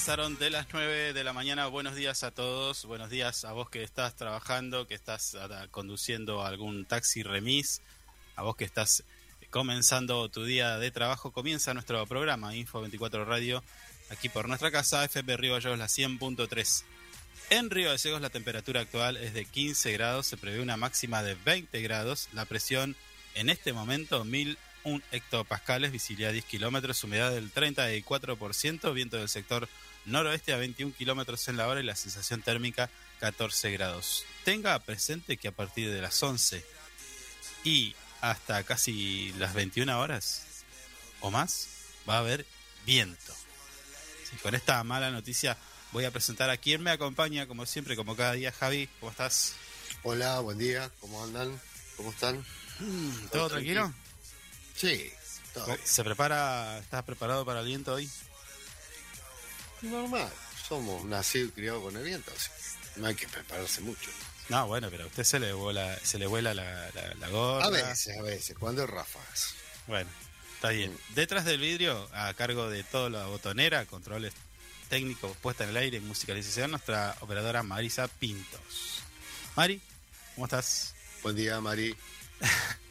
pasaron de las 9 de la mañana. Buenos días a todos. Buenos días a vos que estás trabajando, que estás ah, conduciendo algún taxi remis, a vos que estás comenzando tu día de trabajo. Comienza nuestro programa Info 24 Radio aquí por nuestra casa, FP Río Gallegos, la 100.3. En Río Gallegos la temperatura actual es de 15 grados, se prevé una máxima de 20 grados, la presión en este momento 1001 hectopascales, visibilidad 10 kilómetros, humedad del 34%, viento del sector noroeste a 21 kilómetros en la hora y la sensación térmica 14 grados. Tenga presente que a partir de las 11 y hasta casi las 21 horas o más va a haber viento. Sí, con esta mala noticia voy a presentar a quien me acompaña, como siempre, como cada día. Javi, ¿cómo estás? Hola, buen día, ¿cómo andan? ¿Cómo están? ¿Todo tranquilo? Sí, todo bien. ¿Se prepara, estás preparado para el viento hoy? normal. Somos nacidos y criados con el viento, así que no hay que prepararse mucho. No, bueno, pero a usted se le vuela, se le vuela la, la, la gorra. A veces, a veces, cuando es ráfagas. Bueno, está bien. Detrás del vidrio, a cargo de toda la botonera, controles técnicos, puesta en el aire musicalización, nuestra operadora Marisa Pintos. Mari, ¿cómo estás? Buen día, Mari.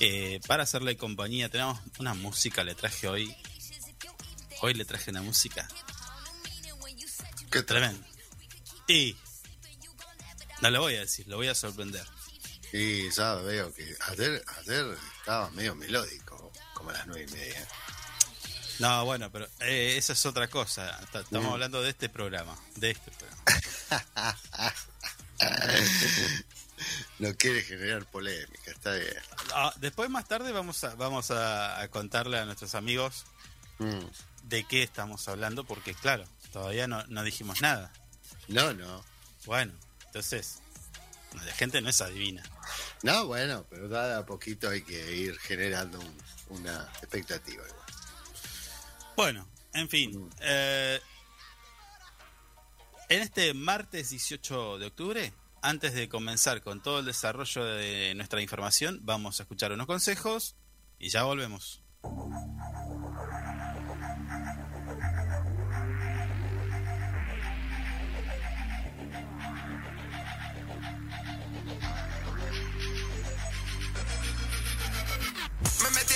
eh, para hacerle compañía, tenemos una música, le traje hoy. Hoy le traje una música ¿Qué tal? tremenda. Y no lo voy a decir, lo voy a sorprender. Y ya veo que ayer, ayer estaba medio melódico, como a las nueve y media. No, bueno, pero eh, esa es otra cosa. Estamos Mm. hablando de este programa, de este programa. No quiere generar polémica, está bien. Ah, después más tarde vamos a vamos a, a contarle a nuestros amigos Mm. de qué estamos hablando, porque claro, todavía no, no dijimos nada. No, no. Bueno, entonces, la gente no es adivina. No, bueno, pero da a poquito hay que ir generando un- una expectativa igual. Bueno, en fin. eh, en este martes 18 de octubre, antes de comenzar con todo el desarrollo de nuestra información, vamos a escuchar unos consejos y ya volvemos.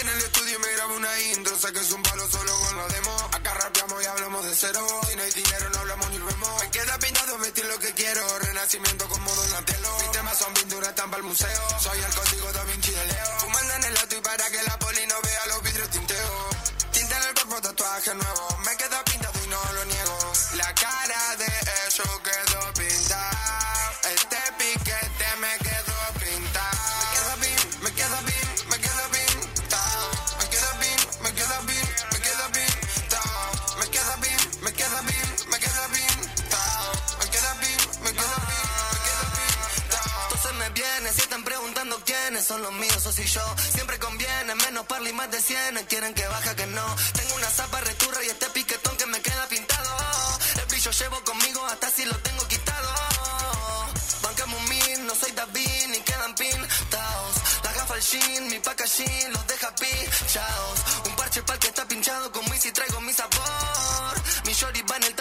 En el estudio y me grabo una intro, sé que es un palo solo con los demos. Acá rapeamos y hablamos de cero. Si no hay dinero Me queda pintado vestir lo que quiero, renacimiento como Donatello. Mis temas son pinturas, están para el museo. Soy el código da Vinci de Leo. Fumando en el auto y para que la poli no vea los vidrios tinteo. Tinta en el cuerpo, tatuaje nuevo. Son los míos o si yo. Siempre conviene, menos parli más de 100 Quieren que baja que no. Tengo una zapa returra y este piquetón que me queda pintado. El brillo llevo conmigo hasta si lo tengo quitado. Bancame un no soy David ni quedan pintados. La gafa al jean, mi packaging los deja pichados Un parche pa'l que está pinchado con Wiz y traigo mi sabor. Mi shorty va en el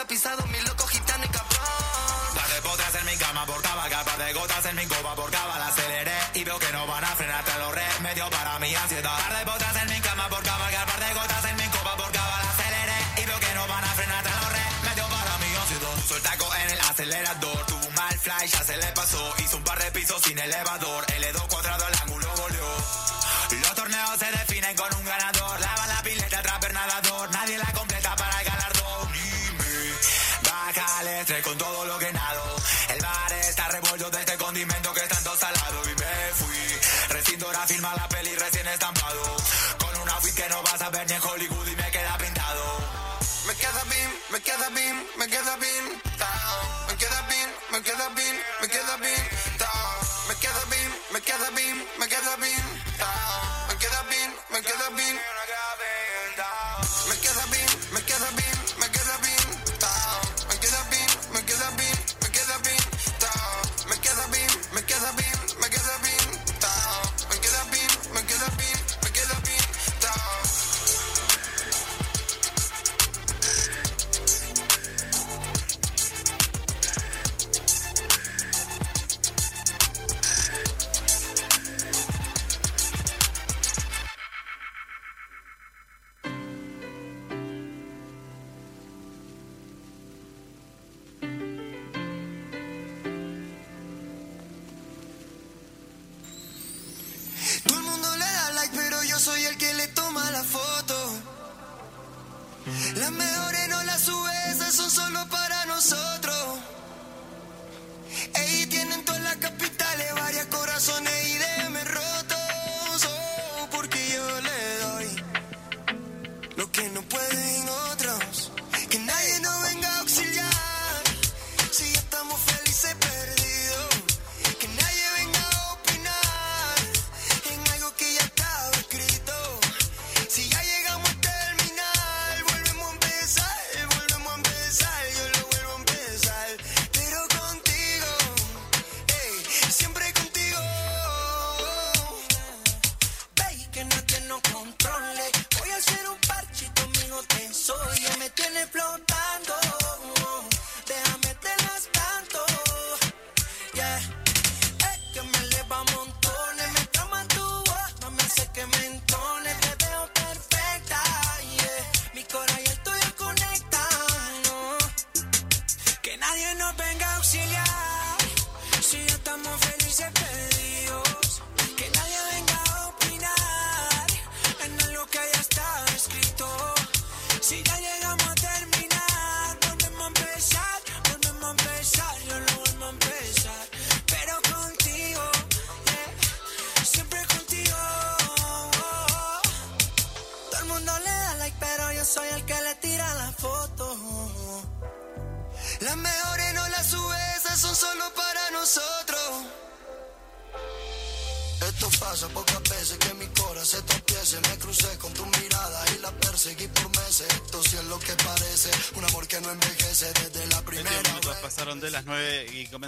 acelerador, tuvo un mal fly, ya se le pasó, hizo un par de pisos sin elevador,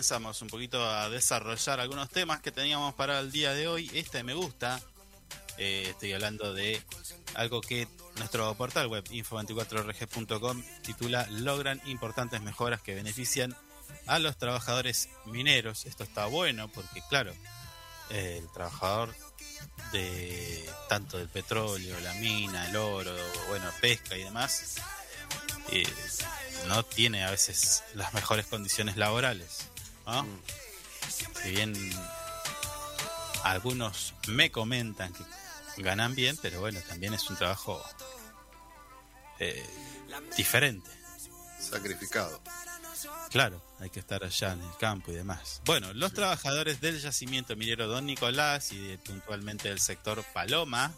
9 y comenzamos un poquito a desarrollar algunos temas que teníamos para el día de hoy. Este me gusta. Eh, estoy hablando de algo que nuestro portal web info24rg.com titula Logran importantes mejoras que benefician a los trabajadores mineros. Esto está bueno porque, claro, el trabajador de tanto del petróleo, la mina, el oro, bueno, pesca y demás, eh, no tiene a veces las mejores condiciones laborales. ¿No? Si bien algunos me comentan que ganan bien, pero bueno, también es un trabajo eh, diferente. Sacrificado. Claro, hay que estar allá en el campo y demás. Bueno, los trabajadores del yacimiento minero Don Nicolás y de- puntualmente del sector Paloma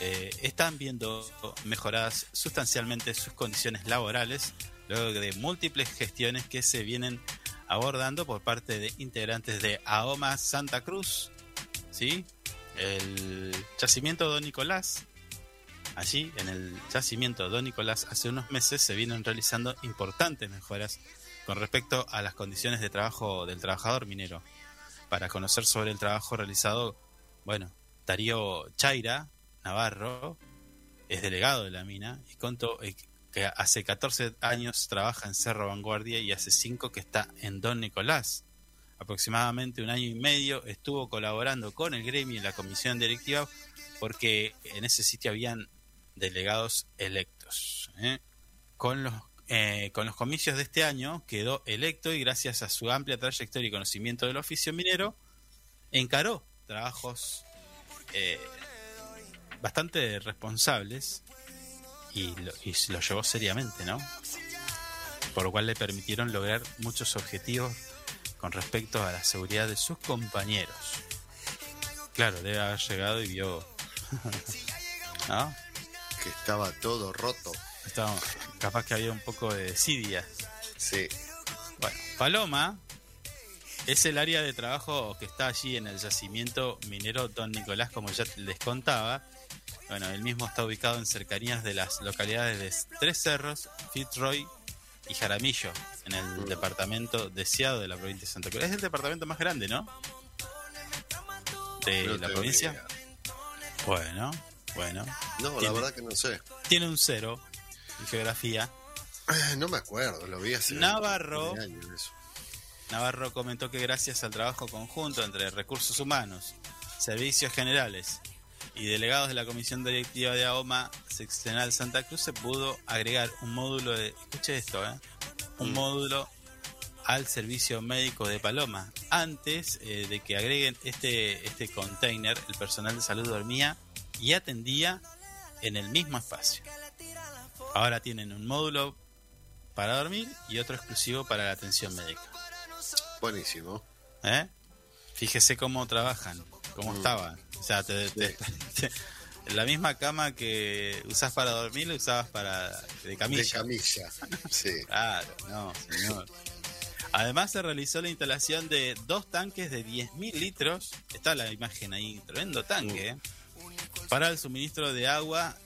eh, están viendo mejoradas sustancialmente sus condiciones laborales luego de múltiples gestiones que se vienen abordando por parte de integrantes de AOMA Santa Cruz, ¿sí? El yacimiento Don Nicolás Allí, en el yacimiento Don Nicolás, hace unos meses se vienen realizando importantes mejoras con respecto a las condiciones de trabajo del trabajador minero. Para conocer sobre el trabajo realizado, bueno, Darío Chaira Navarro es delegado de la mina y contó eh, que hace 14 años trabaja en Cerro Vanguardia y hace 5 que está en Don Nicolás. Aproximadamente un año y medio estuvo colaborando con el gremio y la comisión directiva porque en ese sitio habían delegados electos. ¿eh? Con, los, eh, con los comicios de este año quedó electo y gracias a su amplia trayectoria y conocimiento del oficio minero, encaró trabajos eh, bastante responsables y lo, y lo llevó seriamente, ¿no? Por lo cual le permitieron lograr muchos objetivos con respecto a la seguridad de sus compañeros. Claro, debe haber llegado y vio. ¿No? Que estaba todo roto. Estaba- capaz que había un poco de desidia. Sí. Bueno, Paloma es el área de trabajo que está allí en el yacimiento minero Don Nicolás, como ya les contaba. Bueno, el mismo está ubicado en cercanías de las localidades de Tres Cerros, Fitzroy y Jaramillo, en el departamento deseado de la provincia de Santa Cruz. Es el departamento más grande, ¿no? De No la provincia. idea. Bueno, bueno. No, la verdad que no sé. Tiene un cero en geografía. Eh, No me acuerdo, lo vi hace Navarro. eso. Navarro comentó que gracias al trabajo conjunto entre recursos humanos, servicios generales y delegados de la Comisión Directiva de AOMA Seccional Santa Cruz se pudo agregar un módulo de... Escuche esto, ¿eh? Un Mm. módulo al servicio médico de Paloma. Antes eh, de que agreguen este, este container, el personal de salud dormía y atendía en el mismo espacio. Ahora tienen un módulo para dormir y otro exclusivo para la atención médica. Buenísimo. ¿Eh? Fíjese cómo trabajan, cómo Mm. estaban. O sea, te- te- la misma cama que usás para dormir la usabas para de De camilla. camilla. Sí. Claro, no, señor. Además se realizó la instalación de dos tanques de 10.000 litros. Está la imagen ahí, tremendo tanque. ¿eh? Para el suministro de agua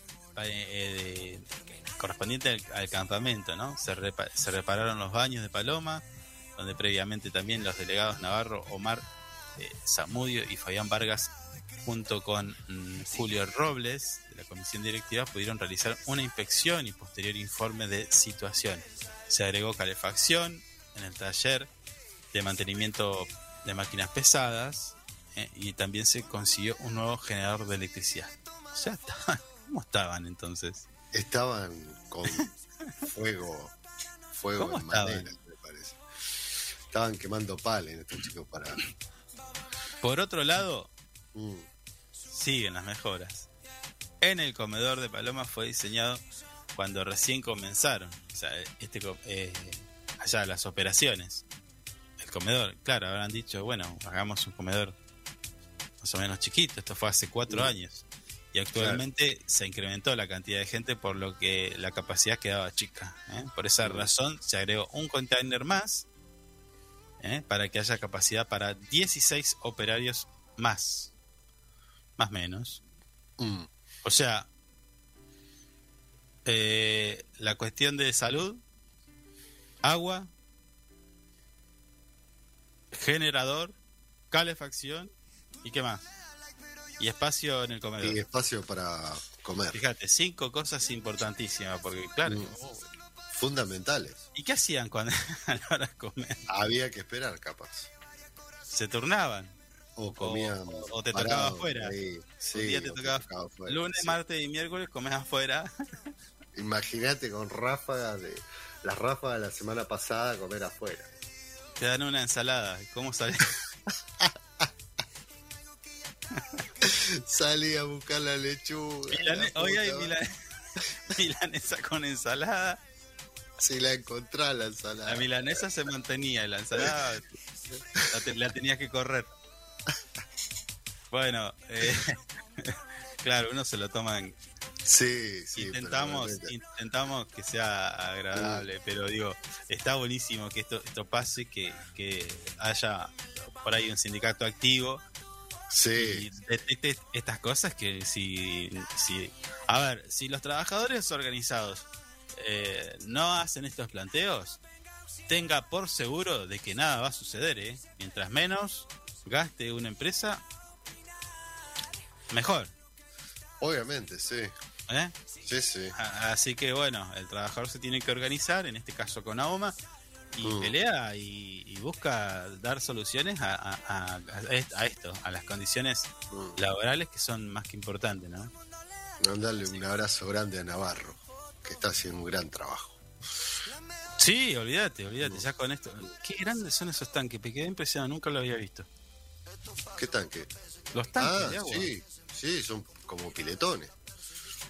eh, eh, de- correspondiente al, al campamento, ¿no? Se, repa- se repararon los baños de Paloma, donde previamente también los delegados Navarro, Omar eh, Zamudio y Fabián Vargas, junto con mm, Julio Robles de la comisión directiva, pudieron realizar una inspección y posterior informe de situación. Se agregó calefacción en el taller de mantenimiento de máquinas pesadas eh, y también se consiguió un nuevo generador de electricidad. Sea, estaban- ¿cómo estaban entonces? Estaban con fuego, fuego ¿Cómo en estaban? madera, me parece. Estaban quemando palen estos chicos para. Por otro lado, Mm, siguen las mejoras. En el comedor de Paloma fue diseñado cuando recién comenzaron, o sea, este, eh, allá las operaciones. El comedor, claro, habrán dicho, bueno, hagamos un comedor más o menos chiquito, esto fue hace cuatro Mm. años. Y actualmente se incrementó la cantidad de gente por lo que la capacidad quedaba chica. ¿eh? Por esa Mm. razón se agregó un container más ¿eh? para que haya capacidad para 16 operarios más. Más menos. mm. O sea, eh, la cuestión de salud, agua, generador, calefacción y qué más. Y espacio en el comedor. Y espacio para comer. Fíjate, cinco cosas importantísimas, porque claro, Mm. Fundamentales. ¿y qué hacían cuando a la hora de comer? Había que esperar, capaz. Se turnaban. O comían. o- o te tocaba afuera. Sí, Un día te tocaba afuera, Lunes, sí. martes y miércoles comes afuera. Imagínate con ráfagas de. Las ráfagas de la semana pasada comer afuera. Te dan una ensalada. ¿Cómo sale? Salí a buscar la lechuga. Milane- la Hoy hay milanesa con ensalada. Si la encontrás la ensalada. La milanesa se mantenía y la ensalada la, te- la tenías que correr. Bueno, eh, claro, uno se lo toma en, Sí, sí. intentamos intentamos que sea agradable pero digo está buenísimo que esto esto pase que, que haya por ahí un sindicato activo y Sí, detecte estas cosas que si si a ver si los trabajadores organizados eh, no hacen estos planteos tenga por seguro de que nada va a suceder ¿eh? mientras menos gaste una empresa mejor obviamente, sí. ¿eh? Sí, sí. A- Así que bueno, el trabajador se tiene que organizar, en este caso con AOMA, y Mm. pelea y, y busca dar soluciones a, a- a- a esto, a las condiciones Mm. laborales que son más que importantes, ¿no? Mandarle un abrazo grande a Navarro, que está haciendo un gran trabajo. Sí, olvídate, olvídate, ya con esto. Qué grandes son esos tanques, me quedé impresionado, nunca lo había visto. ¿Qué tanque? Los tanques Ah, de agua, sí, sí, son como piletones.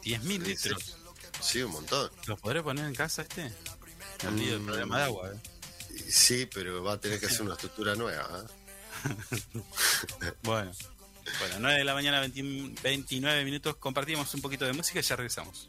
10.000 Sí, litros. Sí, un montón. ¿Los podré poner en casa este? Me olvido el Mm. problema de agua, ¿eh? Sí, pero va a tener que hacer una estructura nueva. ¿eh? Bueno. Bueno, 9 de la mañana, 20 29 minutos. Compartimos un poquito de música y ya regresamos.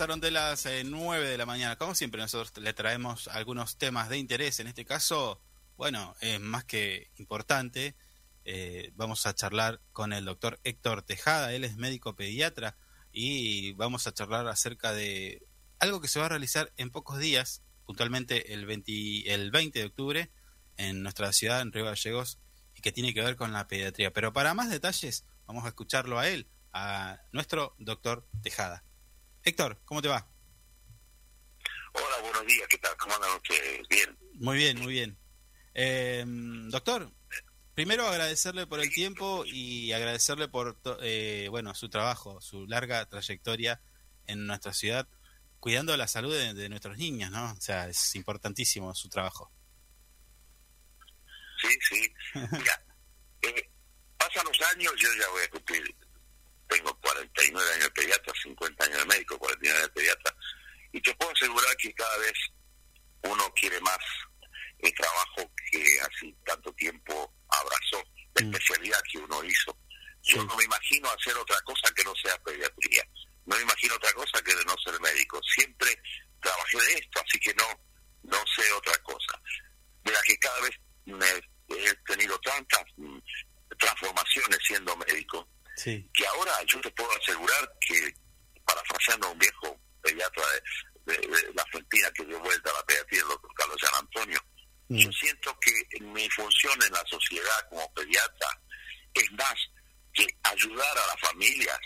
De las eh, 9 de la mañana. Como siempre, nosotros le traemos algunos temas de interés. En este caso, bueno, es más que importante. Eh, vamos a charlar con el doctor Héctor Tejada. Él es médico pediatra y vamos a charlar acerca de algo que se va a realizar en pocos días, puntualmente el 20, el 20 de octubre, en nuestra ciudad, en Río Gallegos, y que tiene que ver con la pediatría. Pero para más detalles, vamos a escucharlo a él, a nuestro doctor Tejada. Héctor, ¿cómo te va? Hola, buenos días, ¿qué tal? ¿Cómo andan ustedes? Bien. Muy bien, muy bien. Eh, doctor, primero agradecerle por el tiempo y agradecerle por to- eh, bueno su trabajo, su larga trayectoria en nuestra ciudad, cuidando la salud de, de nuestros niños, ¿no? O sea, es importantísimo su trabajo. Sí, sí. Mira, eh, pasan los años, yo ya voy a cumplir, tengo 49 años de pediatra, 50 años de médico, 49 años de pediatra, y te puedo asegurar que cada vez uno quiere más el trabajo que así tanto tiempo abrazó, la especialidad que uno hizo. Yo no me imagino hacer otra cosa que no sea pediatría. No me imagino otra cosa que de no ser médico. Siempre trabajé de esto, así que no, no sé otra cosa. De la que cada vez me he tenido tantas mm, transformaciones siendo médico, Sí. que ahora yo te puedo asegurar que, parafraseando a un viejo pediatra de, de- de la Argentina que dio vuelta a la pediatría, el doctor Carlos San Antonio, yo siento que mi función en la sociedad como pediatra es más que ayudar a las familias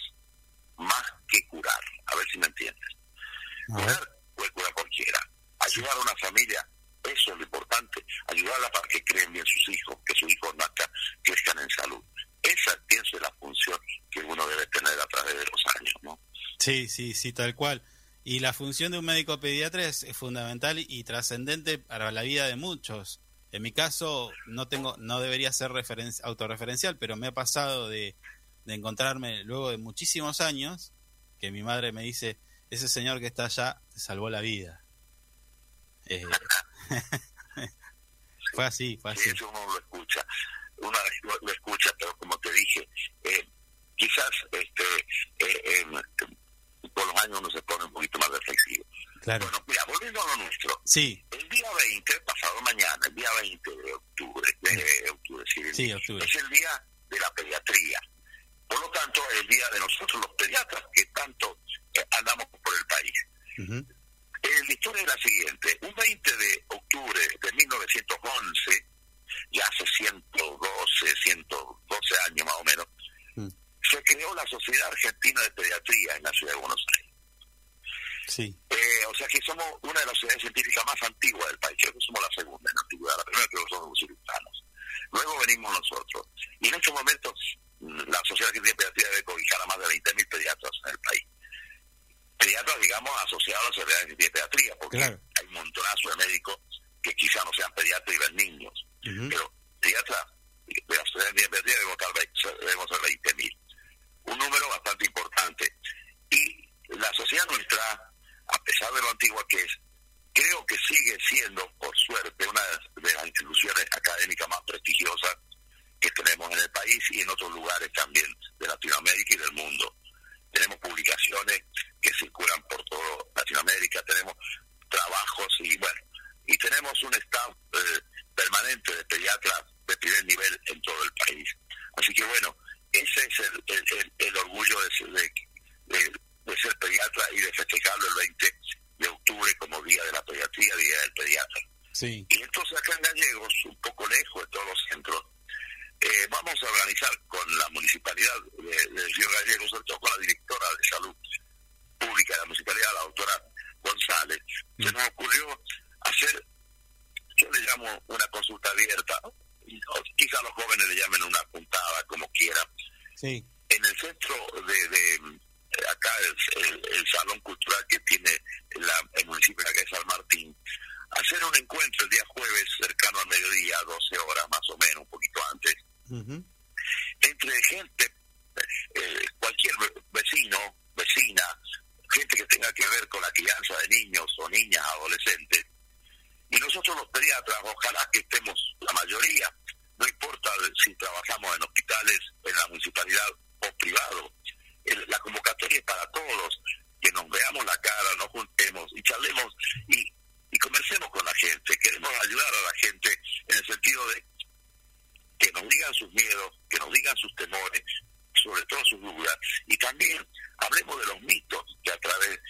más que curar. A ver si me entiendes. Curar puede curar cualquiera. Ayudar a una familia, eso es lo importante. Ayudarla para que creen bien sus hijos, que sus hijos nazcan, crezcan en salud. Esa, pienso, es la función que uno debe tener a través de los años, ¿no? Sí, sí, sí, tal cual. Y la función de un médico pediatra es, es fundamental y trascendente para la vida de muchos En mi caso, no tengo, no debería ser referen- autorreferencial, pero me ha pasado de, de encontrarme luego de muchísimos años que mi madre me dice, ese señor que está allá te salvó la vida. Eh, fue así, fue Sí, así. eso uno lo escucha. Uno lo, lo escucha, pero como te dije, eh, quizás este, eh, em, con los años uno se pone un poquito más reflexivo. Claro. Bueno, mira, volviendo a lo nuestro. Sí, El día 20, pasado mañana, el día 20 de octubre, de octubre, sí, sí, octubre. es el día de la pediatría. Por lo tanto, es el día de nosotros los pediatras que tanto eh, andamos por el país. Ujú. Eh, la historia es la siguiente. Un 20 de octubre de 1911, ya hace 112, 112 años más o menos, Mm. se creó la Sociedad Argentina de Pediatría en la ciudad de Buenos Aires. Sí, Eh, o sea que somos una de las sociedades científicas más antiguas del país. Creo que somos la segunda en antigüedad. La primera creo que somos los cirujanos. Luego venimos nosotros. Y en estos momentos mm, la Sociedad Argentina de Pediatría debe cobijar a más de 20.000 pediatras en el país. Pediatras, digamos, asociados a la Sociedad Argentina de Pediatría, porque Claro. hay un montonazo de médicos que quizá no sean pediatras y ven niños. Ujú. Pero pediatras de Pediatría debemos, debemos ser 20.000. Un número bastante importante. Y la sociedad nuestra, a pesar de lo antigua que es, creo que sigue siendo, por suerte, una de las instituciones académicas más prestigiosas que tenemos en el país y en otros lugares también de Latinoamérica y del mundo. Tenemos publicaciones que circulan por toda Latinoamérica, tenemos trabajos y bueno, y tenemos un staff eh, permanente de pediatras de primer nivel en todo el país. Así que bueno, ese es el, el, el- el orgullo de, ser- de, de- de ser pediatra y de festejarlo el 20 de octubre como Día de la Pediatría, Día del Pediatra. sí, Y entonces acá en Gallegos, un poco lejos de todos los centros, eh, vamos a organizar con la municipalidad de, de Río Gallegos, sobre todo con la directora de salud pública de la municipalidad, la doctora González, se nos ocurrió hacer, yo le llamo una consulta abierta, y- o quizá los jóvenes le llamen una puntada, como quieran, sí, en el centro de, de, eh, acá el, el- el salón cultural que tiene la, el municipio de acá de San Martín hacer un encuentro el día jueves cercano al mediodía 12 horas más o menos un poquito antes entre gente eh, cualquier ve- vecino vecina gente que tenga que ver con la crianza de niños o niñas adolescentes y nosotros los pediatras ojalá que estemos la mayoría no importa si trabajamos en hospitales en la municipalidad o privado. La convocatoria es para todos que nos veamos la cara nos juntemos y charlemos y, y conversemos con la gente. Queremos ayudar a la gente en el sentido de que nos digan sus miedos, que nos digan sus temores, sobre todo sus dudas, y también hablemos de los mitos que a través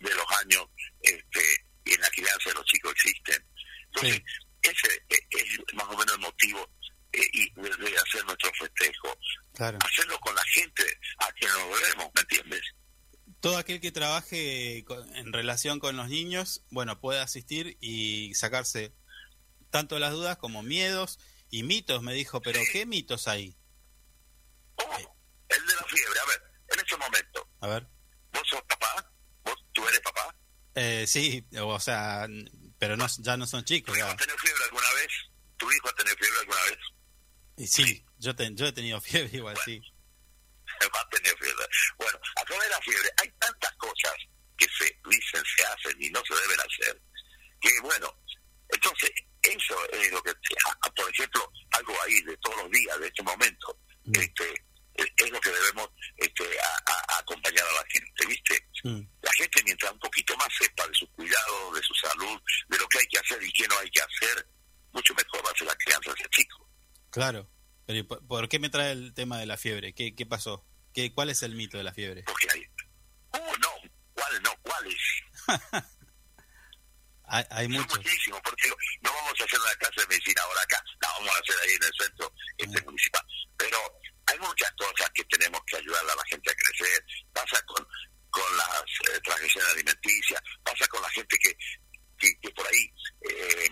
de los años en la crianza de los chicos existen. Entonces, ese es más o menos el motivo eh, y de, hacer nuestro festejo. claro. Hacerlo con la gente a quien nos debemos, ¿me entiendes? Todo aquel que trabaje con- en relación con los niños, bueno, puede asistir y sacarse tanto las dudas como miedos y mitos, me dijo, pero ¿qué mitos hay? Oh, el de la fiebre, a ver, en este momento, A ver. ¿vos sos papá? ¿Vos, tú eres papá? Eh, sí, o sea, pero no, ya no son ¿Tu chicos. hijo ya. ha tenido fiebre alguna vez? ¿Tu hijo ha tenido fiebre alguna vez? Y sí, yo, te- yo he tenido fiebre igual, sí. va a tener fiebre. Bueno, a través de la fiebre hay tantas cosas que se dicen, se hacen y no se deben hacer, que bueno, entonces eso es lo que, por ejemplo, algo ahí de todos los días, de este momento, Mm. este es es lo que debemos este, a- acompañar a la gente, ¿viste? Mm, La gente mientras un poquito más sepa de sus cuidados, de su salud, de lo que hay que hacer y qué no hay que hacer, mucho mejor va a ser la crianza ese chico. claro. Pero ¿y por, qué me trae el tema de la fiebre? ¿Qué, qué pasó? ¿Qué, ¿Cuál es el mito de la fiebre? Porque hay, oh no, ¿cuál no? ¿Cuáles? Hay, hay Son muchos. muchísimos, porque no vamos a hacer una clase de medicina ahora acá, la vamos a hacer ahí en el centro este Mm. municipal. Pero hay muchas cosas que tenemos que ayudar a la gente a crecer. Pasa con, con las eh, transgresiones alimenticias, pasa con la gente que, que, por ahí eh,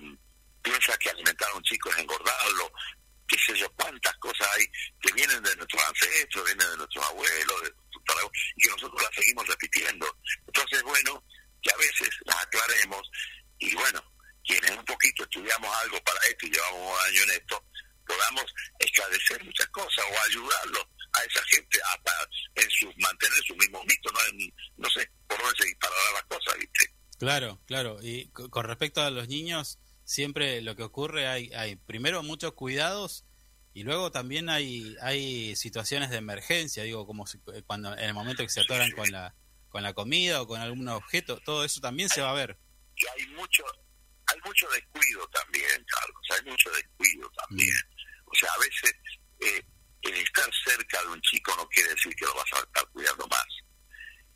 piensa que alimentar a un chico es engordarlo, qué sé yo, cuántas cosas hay que vienen de nuestros ancestros, vienen de nuestros abuelos, de nuestros y que nosotros las seguimos repitiendo. Entonces, bueno, que a veces las aclaremos y bueno, quienes un poquito estudiamos algo para esto y llevamos ayudarlo a esa gente hasta en su mantener su mismo mito, no, En- no sé por dónde se dispararán las cosas, ¿viste? Claro, claro. Y co- con respecto a los niños, siempre lo que ocurre hay, hay primero muchos cuidados y luego también hay hay situaciones de emergencia, digo, como si- eh, cuando en el momento que se atoran con la con la comida o con algún objeto, todo eso también se va a ver. y hay mucho hay mucho descuido también Carlos hay mucho descuido también o sea a veces eh, el estar cerca de un chico no quiere decir que lo vas a estar cuidando más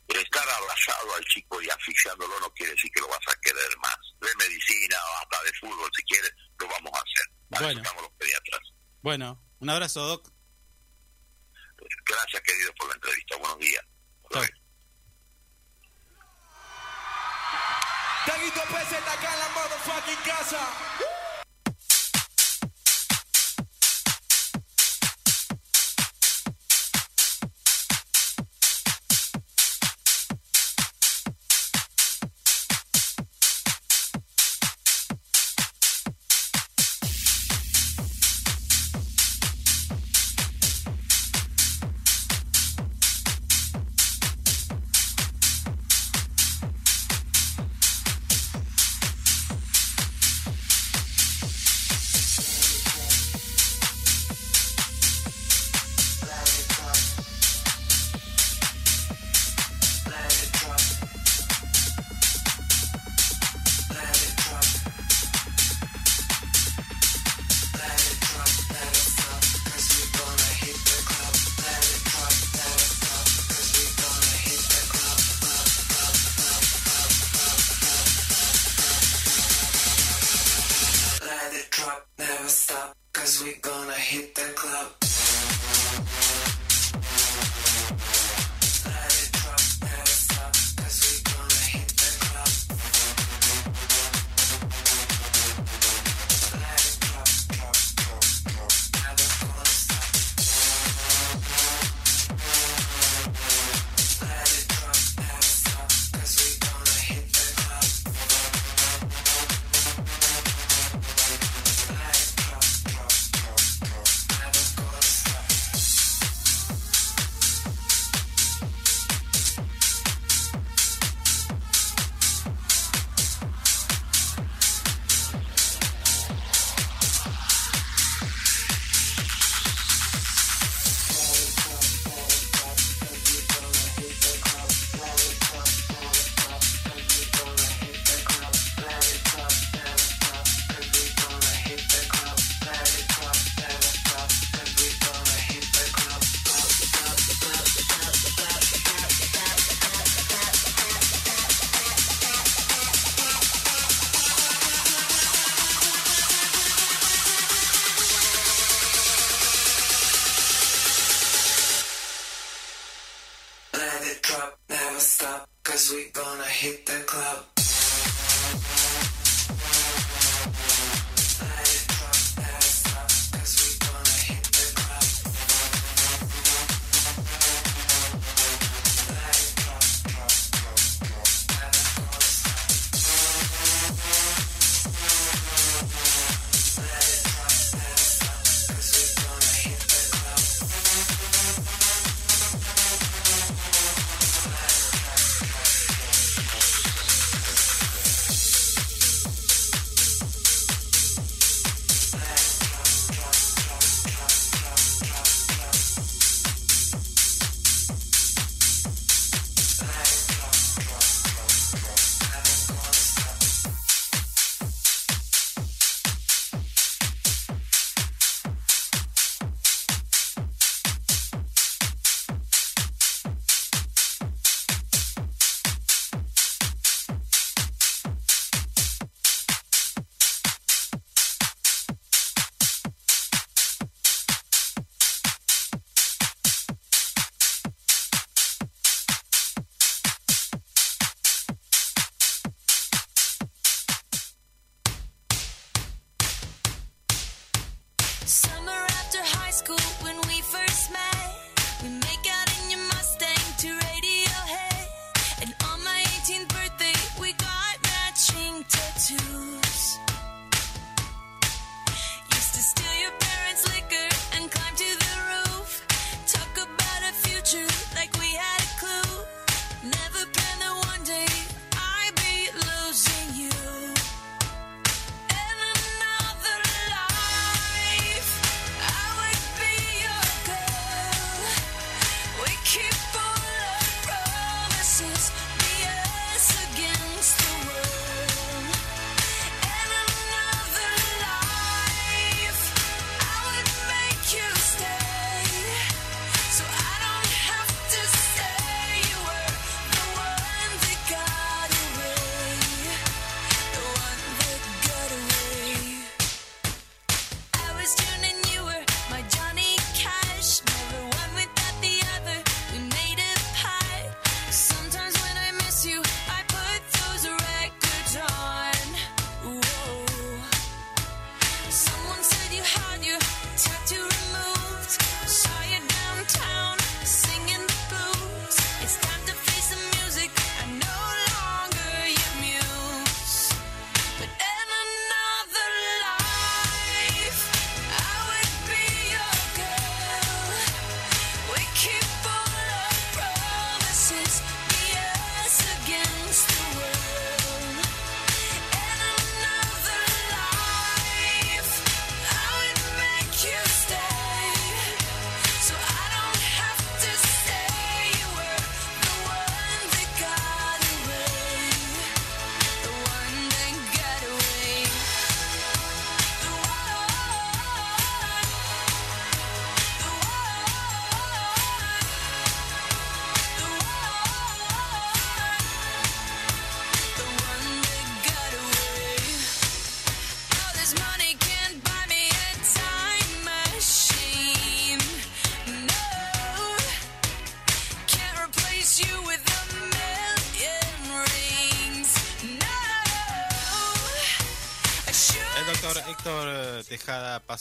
el estar abrazado al chico y asfixiándolo no quiere decir que lo vas a querer más de medicina o hasta de fútbol si quieres lo vamos a hacer Para eso Bueno. estamos los pediatras Bueno, un abrazo, Doc. gracias querido por la entrevista buenos días. Taguito Pérez acá en la motherfucking casa.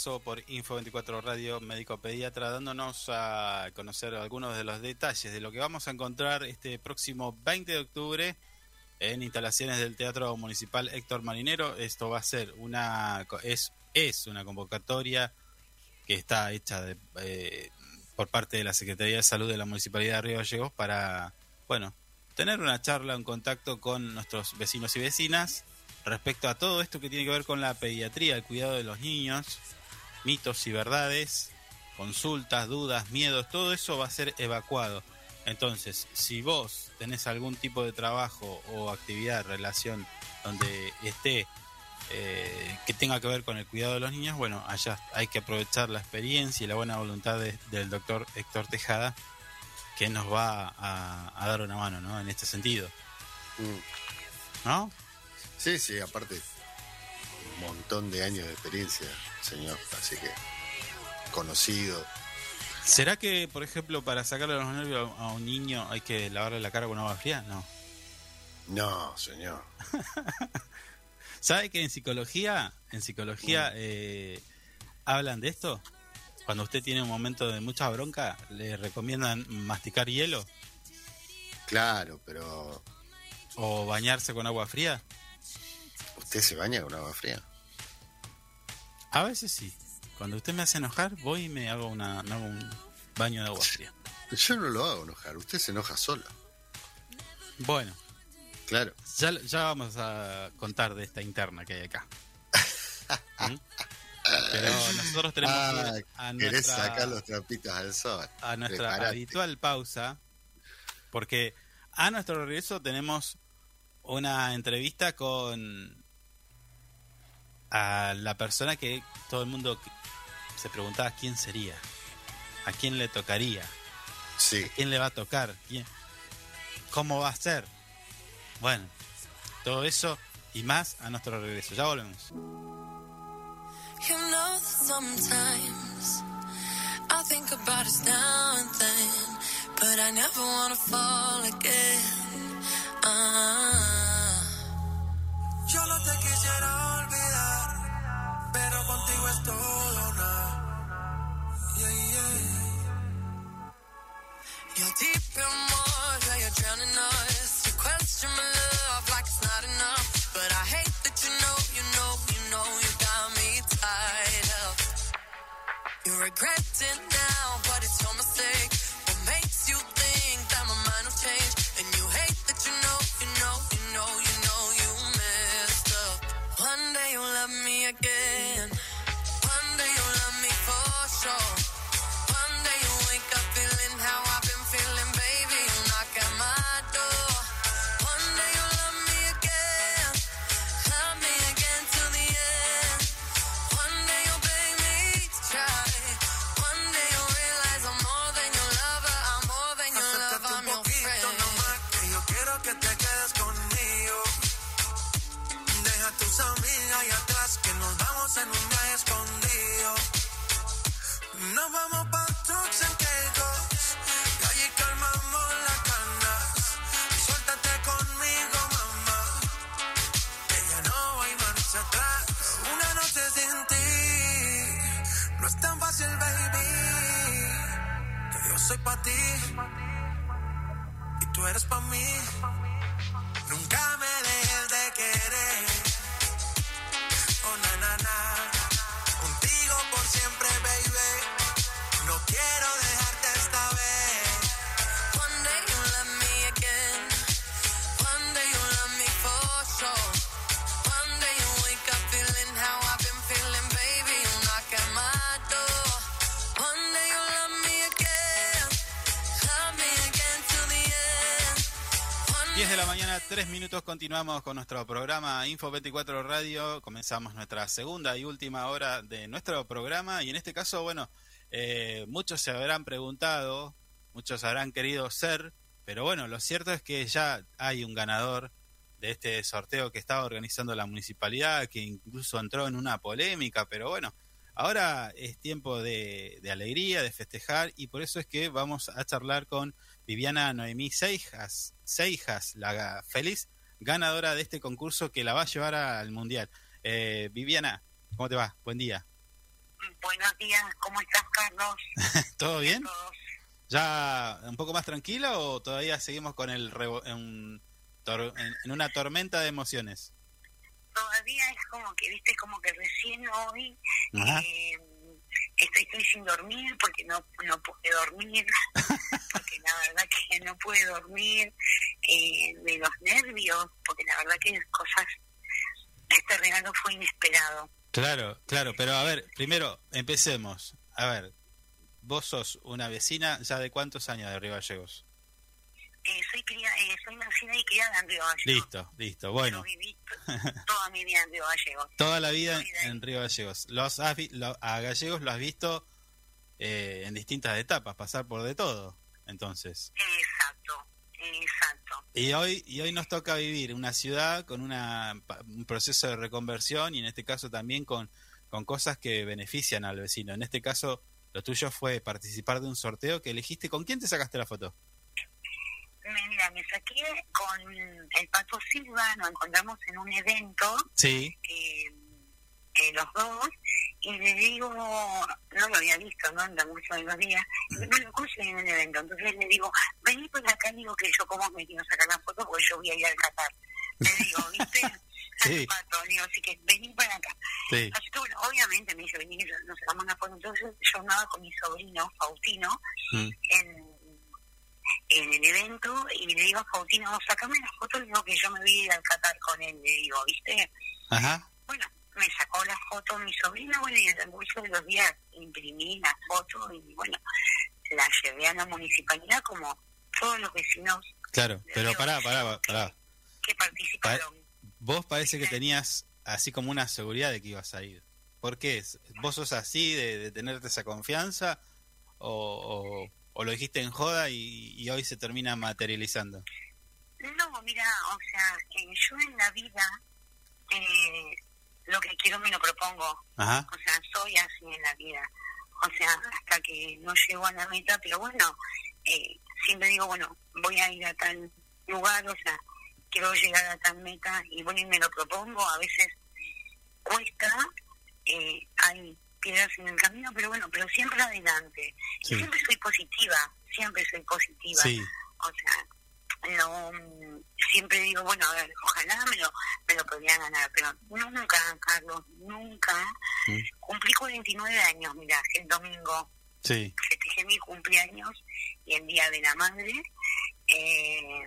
Por Info 24 Radio Médico Pediatra dándonos a conocer algunos de los detalles de lo que vamos a encontrar este próximo 20 de octubre en instalaciones del Teatro Municipal Héctor Marinero. Esto va a ser una es es una convocatoria que está hecha de, eh, por parte de la Secretaría de Salud de la Municipalidad de Río Gallegos para, bueno, tener una charla, un contacto con nuestros vecinos y vecinas respecto a todo esto que tiene que ver con la pediatría, el cuidado de los niños, mitos y verdades, consultas, dudas, miedos, todo eso va a ser evacuado. Entonces, si vos tenés algún tipo de trabajo o actividad, relación donde esté eh, que tenga que ver con el cuidado de los niños, bueno, allá hay que aprovechar la experiencia y la buena voluntad de- del doctor Héctor Tejada, que nos va a, a dar una mano, ¿no? En este sentido, Mm. ¿no? Sí, sí, aparte, un montón de años de experiencia, señor. Así que, conocido. ¿Será que, por ejemplo, para sacarle los nervios a un niño hay que lavarle la cara con agua fría? No. No, señor. ¿Sabe que en psicología, en psicología eh, hablan de esto? Cuando usted tiene un momento de mucha bronca, le recomiendan masticar hielo Claro, pero o bañarse con agua fría. ¿usted se baña con agua fría? A veces sí. Cuando usted me hace enojar, voy y me hago, una, me hago un baño de agua fría. Yo no lo hago enojar, usted se enoja solo. Bueno, Claro. ya, ya vamos a contar de esta interna que hay acá. ¿Mm? Pero nosotros tenemos Ah, a querés nuestra, sacar los trapitos al sol. a nuestra Preparate. habitual pausa, porque a nuestro regreso tenemos una entrevista con a la persona que todo el mundo se preguntaba quién sería, a quién le tocaría, Sí. quién le va a tocar, quién, cómo va a ser. Bueno, todo eso y más a nuestro regreso. Ya volvemos. You know that sometimes I think about us now and then, but I never wanna fall again. Yo no te quisiera olvidar, pero contigo es todo nada. Yeah, yeah. You're deep in water, you're drowning us. You question my love like it's not enough. But I hate that you know, you know, you know, you got me tied up. You regret pa' ti y tú eres para mí. Nunca me 3 minutos, continuamos con nuestro programa Info 24 Radio. Comenzamos nuestra segunda y última hora de nuestro programa y en este caso, bueno, eh, muchos se habrán preguntado, muchos habrán querido ser, pero bueno, lo cierto es que ya hay un ganador de este sorteo que estaba organizando la municipalidad, que incluso entró en una polémica, pero bueno, ahora es tiempo de alegría, de festejar y por eso es que vamos a charlar con Viviana Noemí Seijas, Seijas, la feliz ganadora de este concurso que la va a llevar al Mundial. Eh, Viviana, ¿cómo te va? Buen día. Buenos días, ¿cómo estás, Carlos? ¿Todo bien? ¿Ya un poco más tranquila o todavía seguimos con el revo- en, en- una tormenta de emociones? Todavía es como que, viste, como que recién hoy eh, estoy, estoy sin dormir porque no, no pude dormir, porque la verdad que no pude dormir eh, de los nervios, porque la verdad que cosas, este regalo fue inesperado. Claro, claro, pero a ver, primero empecemos. A ver, vos sos una vecina ya de cuántos años de Río Gallegos. Eh, soy, cría- eh, soy nacida y criada en Río Gallegos. Listo, listo, bueno. Viví toda mi vida en Río Gallegos. Toda la vida en Río Gallegos. Los has vi- lo- a Gallegos lo has visto eh, en distintas etapas, pasar por de todo. Entonces, Exacto, exacto. y hoy y hoy nos toca vivir una ciudad con una, un proceso de reconversión y en este caso también con, con cosas que benefician al vecino. En este caso, lo tuyo fue participar de un sorteo que elegiste. ¿Con quién te sacaste la foto? Me- Mira, me saqué con el Pato Silva, nos encontramos en un evento, Sí. eh, eh, los dos, y le digo, no lo había visto, ¿no? En la mucho de los días, y me lo cruzo en un evento, entonces le digo, vení por acá, y digo que yo como me quiero sacar la foto porque yo voy a ir al Qatar. Le digo, ¿viste? Sí. Al Pato, le digo, así que vení para acá. Sí. Así que bueno, obviamente me dice, vení, nos sacamos una foto, entonces yo andaba con mi sobrino, Faustino, Mm. en, en el evento y le digo a Faustino, sacame la foto, le digo que yo me voy a ir al Qatar con él, le digo, ¿viste? Ajá. Bueno, me sacó la foto mi sobrino, bueno, y en el transcurso de los días imprimí la foto y bueno, la llevé a la municipalidad como todos los vecinos Claro, pero pará, pará, pará. que participaron. Vos parece que tenías así como una seguridad de que ibas a ir. ¿Por qué? ¿Vos sos así de, de tenerte esa confianza? ¿O, o- o lo dijiste en joda y, y hoy se termina materializando? No, mira, o sea, eh, yo en la vida eh, lo que quiero me lo propongo. Ajá. O sea, soy así en la vida. O sea, hasta que no llego a la meta, pero bueno, eh, siempre digo, bueno, voy a ir a tal lugar, o sea, quiero llegar a tal meta y bueno, y me lo propongo. A veces cuesta, eh, hay piedras en el camino, pero bueno, pero siempre adelante. Sí. Y siempre soy positiva, siempre soy positiva. Sí. O sea, no mm, siempre digo, bueno, a ver, ojalá me lo, me lo podría ganar, pero nunca, Carlos, nunca. Mm. Cumplí 49 años, mira, el domingo Sí. festejé mi cumpleaños y el Día de la Madre. Eh,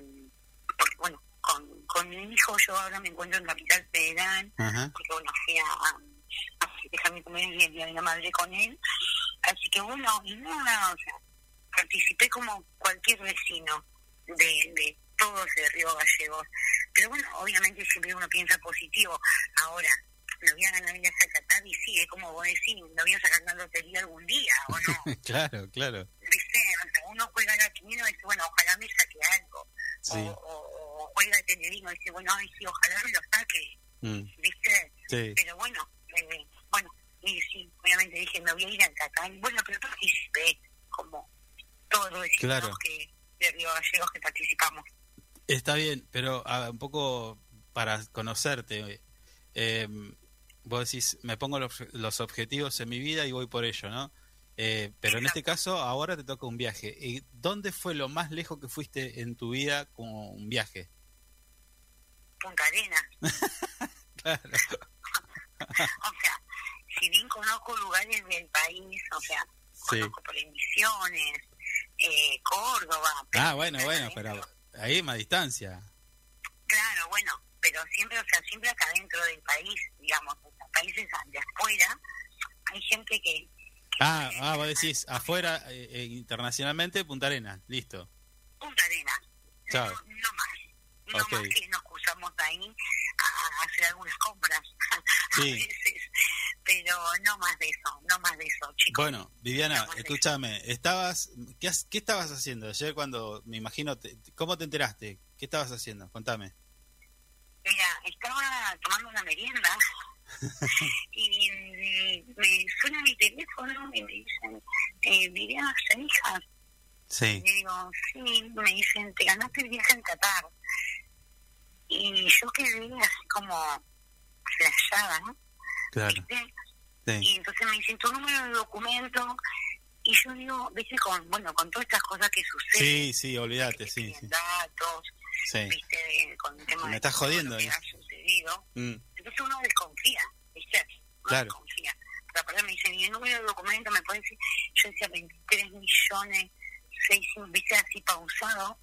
porque, bueno, con, con mi hijo yo ahora me encuentro en Capital Federal, Ajá. porque, bueno, fui a, a festejar mi cumpleaños el Día de la Madre con él. Así que, bueno, nada, o sea, participé como cualquier vecino de, de todos de Río Gallegos. Pero bueno, obviamente siempre uno piensa positivo. Ahora, me voy a ganar ya a Qatar y sí, es como vos decís, me voy a sacar la lotería algún día, ¿o no? claro, claro. ¿Viste? O sea, uno juega la quiniela y dice, bueno, ojalá me saque algo. Sí. O, o, o juega el y dice, bueno, ay, sí, ojalá me lo saque. Mm. ¿Viste? Sí. Pero bueno, eh, bueno, y sí, obviamente dije, me voy a ir Qatar. Y bueno, pero participé como todos los Claro. que, de Río Gallegos que participamos. Está bien, pero ah, un poco para conocerte, eh, vos decís, me pongo los, los objetivos en mi vida y voy por ello, ¿no? Eh, pero en este caso, ahora te toca un viaje. ¿Y dónde fue lo más lejos que fuiste en tu vida con un viaje? Punta Arena. Claro. o sea, si bien conozco lugares del país, o sea, Sí. conozco por Misiones, eh, Córdoba, Ah, bueno, bueno, pero ahí más distancia. Claro, bueno, pero siempre, o sea, siempre acá dentro del país, digamos, o sea, países de afuera, hay gente que, Ah, ah vos decís, afuera, eh, eh, internacionalmente, Punta Arena, listo. Punta Arena, Chao. no más, no más que nos cruzamos ahí a, a hacer algunas compras, a Sí. veces, pero no más de eso, no más de eso, chicos. Bueno, Viviana, escúchame, estabas, ¿qué, ¿qué estabas haciendo ayer cuando, me imagino, te- ¿cómo te enteraste? ¿Qué estabas haciendo? Contame. Mira, estaba tomando una merienda y mm, me suena mi teléfono y me dicen, eh, Viviana, ¿tenés hija? Sí. Y digo, sí, me dicen, te ganaste el viaje en Qatar. Y yo quedé así como flashada, ¿no? Claro. ¿viste? Sí. Y entonces me dicen tu número de documento y yo digo, viste, con, bueno, con todas estas cosas que suceden, Sí, sí, olvídate, sí, sí. datos, Sí. viste, de- con el tema Me de estás todo jodiendo lo que ahí. ha sucedido, Mm, entonces uno desconfía, viste, uno Claro. desconfía. Pero me dicen, ¿y el número de documento me puede decir? Yo decía 23 millones, 6, viste, así pausado,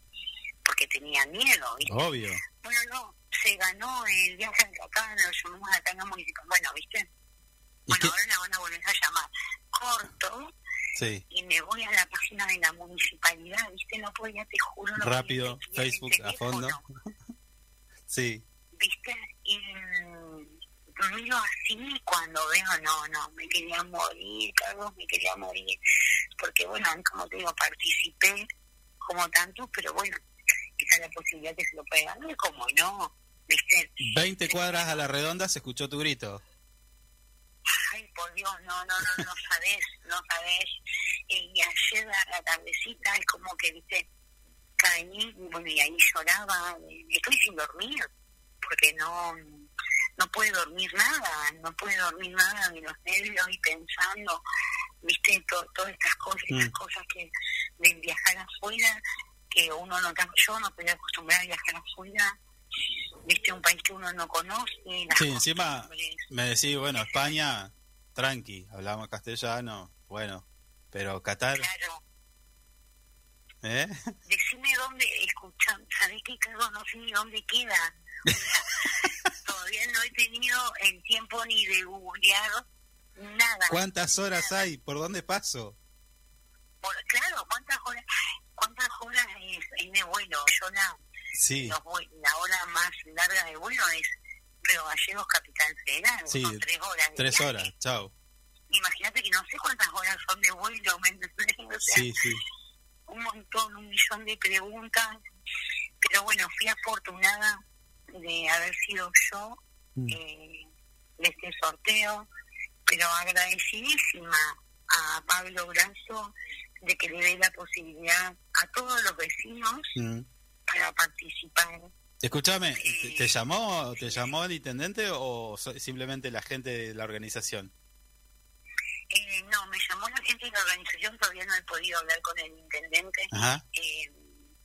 porque tenía miedo, viste. Obvio. Bueno, no, se ganó el viaje al Cacán, lo llamamos a Tanga Municipal. Bueno, ¿viste? Bueno, ahora la van a volver a llamar. Corto Sí. y me voy a la página de la municipalidad, ¿viste? No podía, te juro. No Rápido, podía Facebook a fondo. Sí. ¿Viste? Y mm, miro así cuando veo, no, no, me quería morir, Carlos, me quería morir. Porque, bueno, como te digo, participé como tanto, pero bueno, esa es la posibilidad que se lo puede ganar, como no, ¿viste? 20 cuadras a la redonda se escuchó tu grito. Ay, por Dios, no, no, no, no sabes, no sabes. Y ayer a la tardecita es como que, viste, caí, bueno, y ahí lloraba. Estoy sin dormir, porque no no puede dormir nada, no puede dormir nada de los nervios y pensando, viste, to- todas estas cosas, estas Mm. cosas que de viajar afuera, que uno no, yo no estoy acostumbrada a viajar afuera, viste, un país que uno no conoce, Sí, encima me decís, bueno, España, tranqui, hablamos castellano, bueno, pero Qatar, Claro, ¿eh? decime dónde, escuchan, ¿sabés qué, Carlos? No sé ni dónde queda. O sea, todavía no he tenido el tiempo ni de googlear nada. ¿Cuántas horas hay? ¿Por dónde paso? Por- claro, ¿cuántas horas cuántas horas es, es de vuelo? Yo la, Sí, los vue- la hora más larga de vuelo es Río Gallegos, Capital Federal. sí, son tres horas. tres viaje. horas, chao. Imagínate que no sé cuántas horas son de vuelo, ¿me entendés? O sea, Sí, sí. un montón, un millón de preguntas, pero bueno, fui afortunada de haber sido yo Mm. eh, de este sorteo, pero agradecidísima a Pablo Brazo de que le dé la posibilidad a todos los vecinos Mm. para participar. Escúchame, ¿te, te llamó te llamó el intendente o simplemente la gente de la organización? Eh, no, me llamó la gente de la organización, todavía no he podido hablar con el intendente. Ajá. Eh,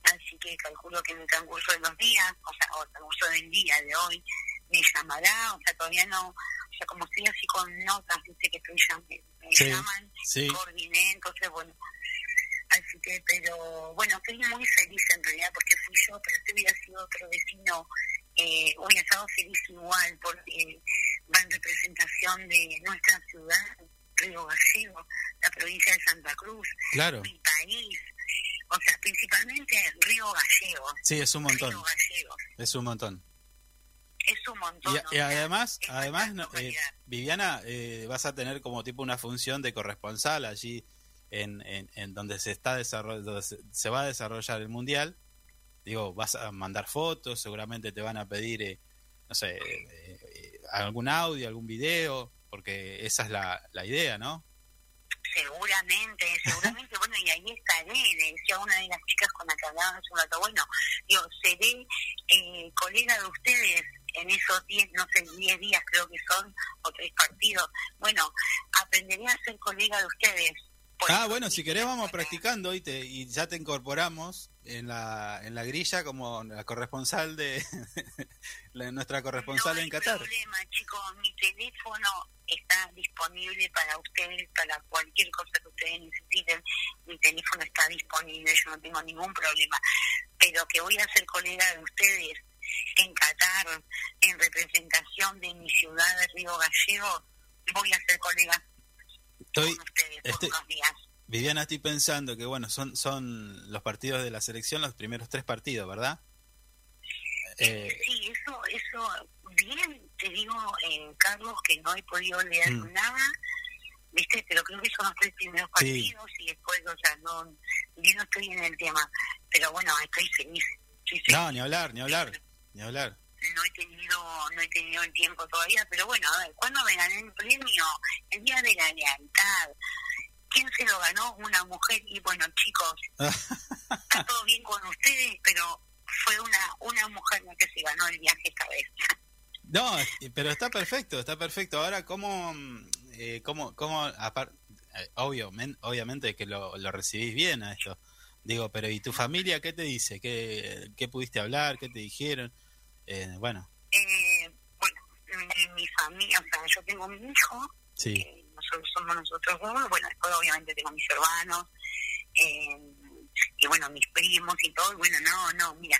así que calculo que en el transcurso de los días, o sea, o el transcurso del día de hoy, me llamará, o sea, todavía no, o sea, como estoy así con notas, viste que estoy llam- me, me Sí, llaman, sí. coordiné, entonces bueno, así que, pero bueno, estoy muy feliz en realidad porque fui yo, pero si hubiera sido otro vecino, eh, hubiera estado feliz igual porque va en representación de nuestra ciudad, Río Gallego, la provincia de Santa Cruz, Claro. mi país, o sea, principalmente Río Gallegos. Sí, es un montón. Río. Es un montón. Es un montón. Y, además, además no, eh. Viviana, eh, vas a tener como tipo una función de corresponsal allí en, en, en donde se está desarroll- donde se, va a desarrollar el mundial. Digo, vas a mandar fotos, seguramente te van a pedir, eh, no sé, eh, eh, algún audio, algún video, porque esa es la, la idea, ¿no? Seguramente, seguramente, bueno, y ahí estaré, le decía una de las chicas con la que hablaba hace un rato, bueno, digo, seré eh, colega de ustedes en esos 10, no sé, 10 días creo que son, o tres partidos. Bueno, aprenderé a ser colega de ustedes. Ah, bueno, si querés vamos practicando y, te, y ya te incorporamos en la, en la grilla como la corresponsal de la- nuestra corresponsal no en hay Qatar. problema, chicos, mi teléfono está disponible para ustedes, para cualquier cosa que ustedes necesiten. Mi teléfono está disponible, yo no tengo ningún problema. Pero que voy a ser colega de ustedes en Qatar, en representación de mi ciudad de Río Gallego, voy a ser colega Estoy, con ustedes este- unos días. Viviana, estoy pensando que bueno, son, son los partidos de la selección los primeros tres partidos, ¿verdad? Eh, Sí, eso, eso, bien, te digo, eh, Carlos, que no he podido leer Mm. nada, ¿viste? Pero creo que son los tres primeros Sí. partidos y después, o sea, no, yo no estoy en el tema, pero bueno, estoy feliz. estoy feliz. no, ni hablar, ni hablar, ni hablar. No he tenido, no he tenido el tiempo todavía, pero bueno, a ver, ¿cuándo me gané el premio? El día de la lealtad. ¿Quién se lo ganó? Una mujer. Y bueno, chicos, está todo bien con ustedes, pero fue una una mujer la que se ganó el viaje esta vez. No, pero está perfecto, está perfecto. Ahora, ¿cómo, mm, eh, cómo, cómo apar- eh, obvio, men- obviamente que lo, lo recibís bien a esto. Digo, pero ¿y tu familia qué te dice? ¿Qué, qué pudiste hablar? ¿Qué te dijeron? Eh, bueno, Eh, bueno, mi, mi familia, o sea, yo tengo mi hijo, sí. que nosotros somos nosotros dos, bueno, después obviamente tengo mis hermanos, eh, y bueno, mis primos y todo, y bueno, no, no, mira,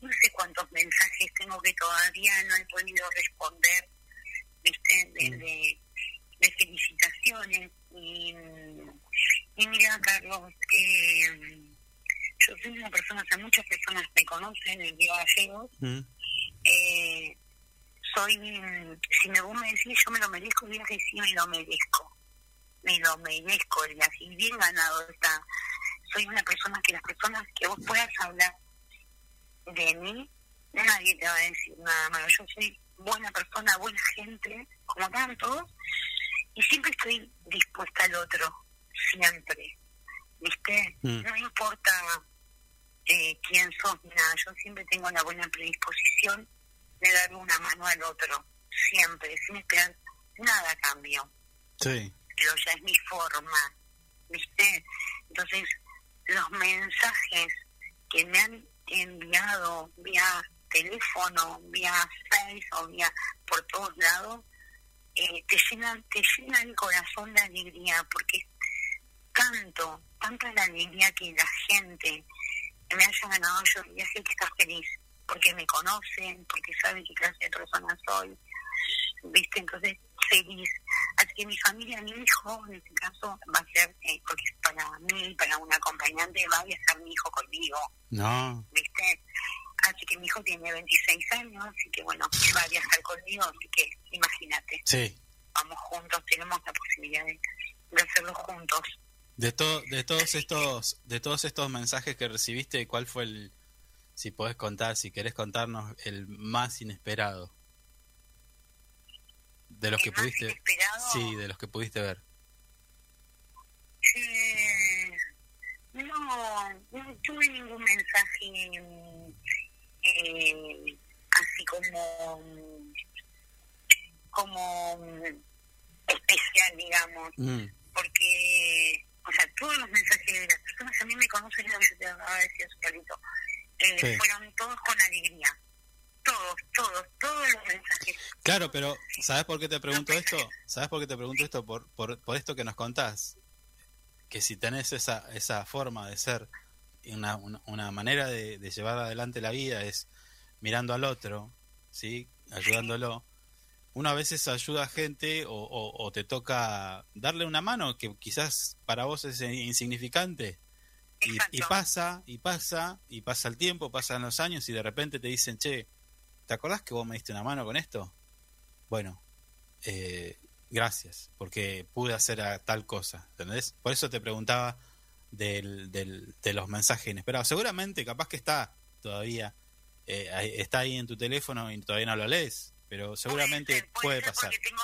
no sé cuántos mensajes tengo que todavía no he podido responder, viste, de, de, de felicitaciones, y, y mira, Carlos, eh, yo soy una persona, o sea, muchas personas me conocen en Río Gallegos, Mm, eh, soy, si me vos me decís yo me lo merezco, diría que sí me lo merezco, me lo merezco, y así bien ganado está. Soy una persona que las personas que vos puedas hablar de mí, nadie te va a decir nada malo. Yo soy buena persona, buena gente, como tantos, y siempre estoy dispuesta al otro, siempre. ¿Viste? Mm. No importa eh, quién sos, nada, yo siempre tengo la buena predisposición de darle una mano al otro, siempre, sin esperar nada a cambio, Sí. pero ya es mi forma, ¿viste? Entonces, los mensajes que me han enviado vía teléfono, vía Face o vía por todos lados, eh, te llenan, te llenan el corazón de alegría, porque es tanto, tanta la alegría que la gente me haya ganado yo ya sé que está feliz, porque me conocen, porque saben qué clase de persona soy, ¿viste? Entonces, feliz. Así que mi familia, mi hijo, en este caso, va a ser, eh, porque para mí, para un acompañante, va a viajar mi hijo conmigo, No. ¿viste? Así que mi hijo tiene 26 años, así que bueno, va a viajar conmigo, así que imagínate, Sí. vamos juntos, tenemos la posibilidad de, de hacerlo juntos. De, to- de todos estos de todos estos mensajes que recibiste, ¿cuál fue el si podés contar, si querés contarnos el más inesperado? De los que pudiste Sí, de los que pudiste ver. Eh, no, no tuve ningún mensaje eh, así como como especial, digamos, Mm, porque, o sea, todos los mensajes de las personas que a mí me conocen, lo que yo te acababa de decir, Carlito, eh, Sí. fueron todos con alegría. Todos, todos, todos los mensajes. Claro, pero ¿sabes por qué te pregunto esto? ¿Sabes por qué te pregunto esto? Por, por, por esto que nos contás. Que si tenés esa, esa forma de ser, y una, una, una manera de, de llevar adelante la vida es mirando al otro, ¿sí? Ayudándolo. Uno a veces ayuda a gente o, o- o te toca darle una mano que quizás para vos es insignificante. Y, y pasa, y pasa, y pasa el tiempo, pasan los años y de repente te dicen, che, ¿te acordás que vos me diste una mano con esto? Bueno, eh, gracias, porque pude hacer a tal cosa, ¿entendés? Por eso te preguntaba del, del- de los mensajes inesperados. Seguramente, capaz que está todavía, eh, está ahí en tu teléfono y todavía no lo lees, pero seguramente puede pasar. Porque tengo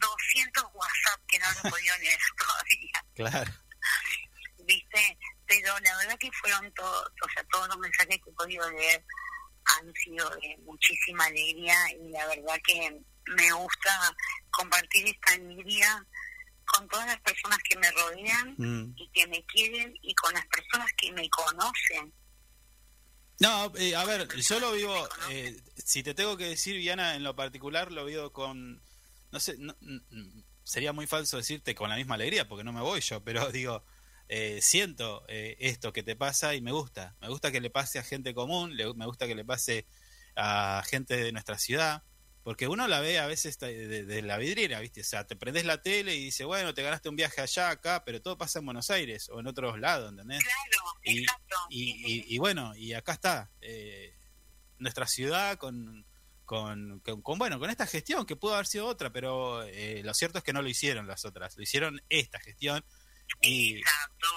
200 WhatsApp que no lo he podido leer todavía. Claro. ¿viste? Pero la verdad que fueron todos, o sea, todos los mensajes que he podido leer han sido de muchísima alegría y la verdad que me gusta compartir esta alegría con todas las personas que me rodean Mm. y que me quieren y con las personas que me conocen. No, eh, a ver, yo lo vivo, eh, si te tengo que decir, Viana, en lo particular lo vivo con, no sé, no- sería muy falso decirte con la misma alegría, porque no me voy yo, pero digo, eh, siento eh, esto que te pasa y me gusta, me gusta que le pase a gente común, le- me gusta que le pase a gente de nuestra ciudad, porque uno la ve a veces de, de- la vidriera, ¿viste? O sea, te prendes la tele y dice, bueno, te ganaste un viaje allá, acá, pero todo pasa en Buenos Aires o en otros lados, ¿entendés? y, y, y- y bueno, y acá está eh, nuestra ciudad con, con, con- con, bueno, con esta gestión que pudo haber sido otra, pero eh, lo cierto es que no lo hicieron las otras, lo hicieron esta gestión y,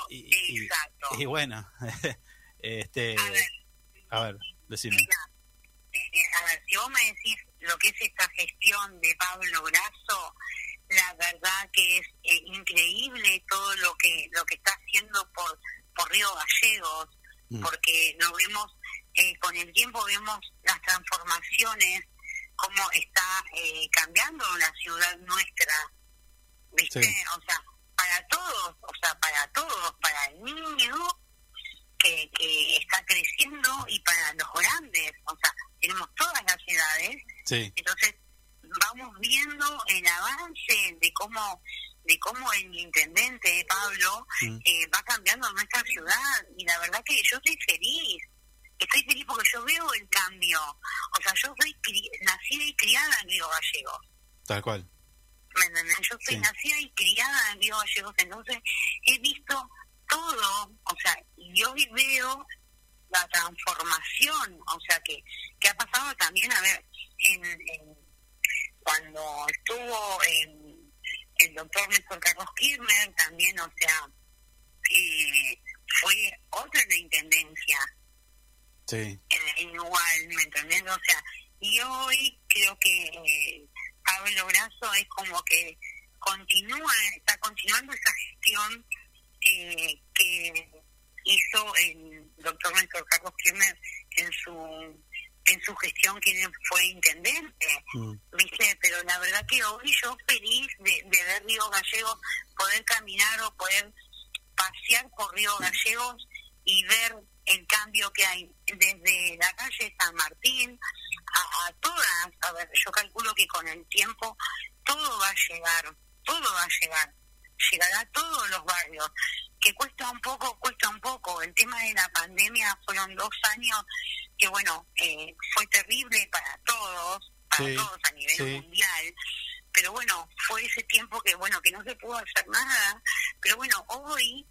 y, y- y bueno, este, a ver, decime. Eh, a ver, si vos me decís lo que es esta gestión de Pablo Brazo, la verdad que es eh, increíble todo lo que lo que está haciendo por por Río Gallegos, Mm. porque lo vemos eh, con el tiempo vemos las transformaciones cómo está eh, cambiando la ciudad nuestra, ¿viste? Sí. O sea, para todos, o sea, para todos, para el niño que, que está creciendo y para los grandes, o sea, tenemos todas las edades, Sí. entonces vamos viendo el avance de cómo de cómo el intendente Pablo Mm. eh, va cambiando nuestra ciudad y la verdad que yo estoy feliz estoy feliz porque yo veo el cambio o sea yo soy nacida y criada en Río Gallegos Tal cual. ¿me entendés? yo soy Sí. nacida y criada en Río Gallegos entonces he visto todo sea y hoy veo la transformación o sea que que ha pasado también a ver en, en- cuando estuvo en el doctor Néstor Carlos Kirchner también o sea eh, fue otra en la intendencia Sí. eh, igual, ¿me entendés? O sea, y hoy creo que eh, Pablo Brazo es como que continúa, está continuando esa gestión eh, que hizo el doctor Néstor Carlos Kirchner en su en su gestión que fue intendente, Mm. ¿viste? Pero la verdad que hoy yo feliz de, de ver Río Gallegos, poder caminar o poder pasear por Río Gallegos y ver el cambio que hay desde la calle San Martín a, a todas. A ver, yo calculo que con el tiempo todo va a llegar, todo va a llegar, llegará a todos los barrios. Que cuesta un poco, cuesta un poco. El tema de la pandemia fueron dos años que, bueno, eh, fue terrible para todos, para Sí, todos a nivel sí. mundial. Pero bueno, fue ese tiempo que, bueno, que no se pudo hacer nada. Pero bueno, hoy,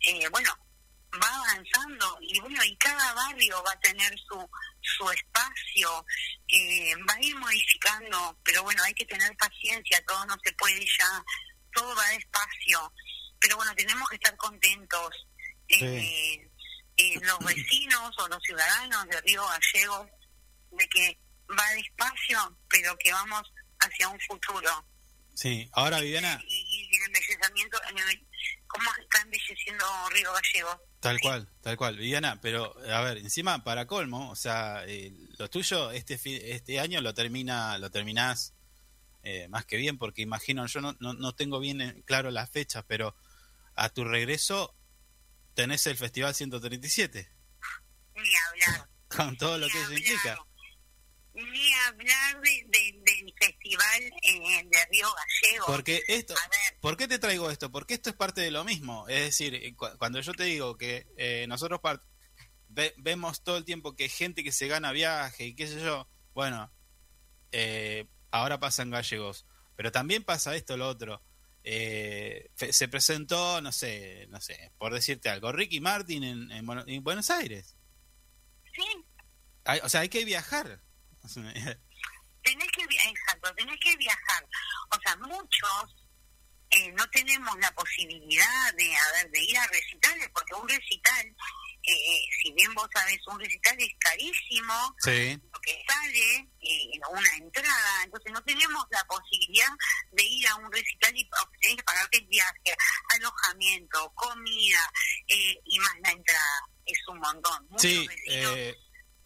eh, bueno, va avanzando y bueno, y cada barrio va a tener su, su espacio, eh, va a ir modificando, pero bueno, hay que tener paciencia, todo no se puede ya, todo va despacio, pero bueno, tenemos que estar contentos. eh, eh, los vecinos o los ciudadanos de Río Gallegos de que va despacio, pero que vamos hacia un futuro. Sí. Ahora, Viviana, Y, y el embellecimiento, en el- ¿cómo está embelleciendo Río Gallegos? Tal cual, tal cual. Viviana, pero a ver, encima para colmo, o sea, eh, lo tuyo este este año lo termina lo terminás eh, más que bien porque imagino, yo no, no, no tengo bien en claro las fechas, pero a tu regreso tenés el Festival 137 Ni hablar. con todo lo que eso implica. Ni hablar de, de- del festival eh, de Río Gallegos. Porque esto, ¿por qué te traigo esto? Porque esto es parte de lo mismo. Es decir, eh, cu- cuando yo te digo que eh, nosotros ve- vemos todo el tiempo que gente que se gana viaje y qué sé yo, bueno, eh, ahora pasa en gallegos, pero también pasa esto, lo otro. Eh, se presentó, no sé, no sé, por decirte algo, Ricky Martin en, en Bueno- en Buenos Aires. Sí. Hay- o sea, hay que viajar. tenés que exacto tenés que viajar o sea muchos eh, no tenemos la posibilidad de a ver, de ir a recitales porque un recital eh, eh, si bien vos sabés un recital es carísimo Sí. lo que sale eh, una entrada entonces no tenemos la posibilidad de ir a un recital y tenés que pagarte el viaje alojamiento comida eh, y más la entrada es un montón Muchos Sí,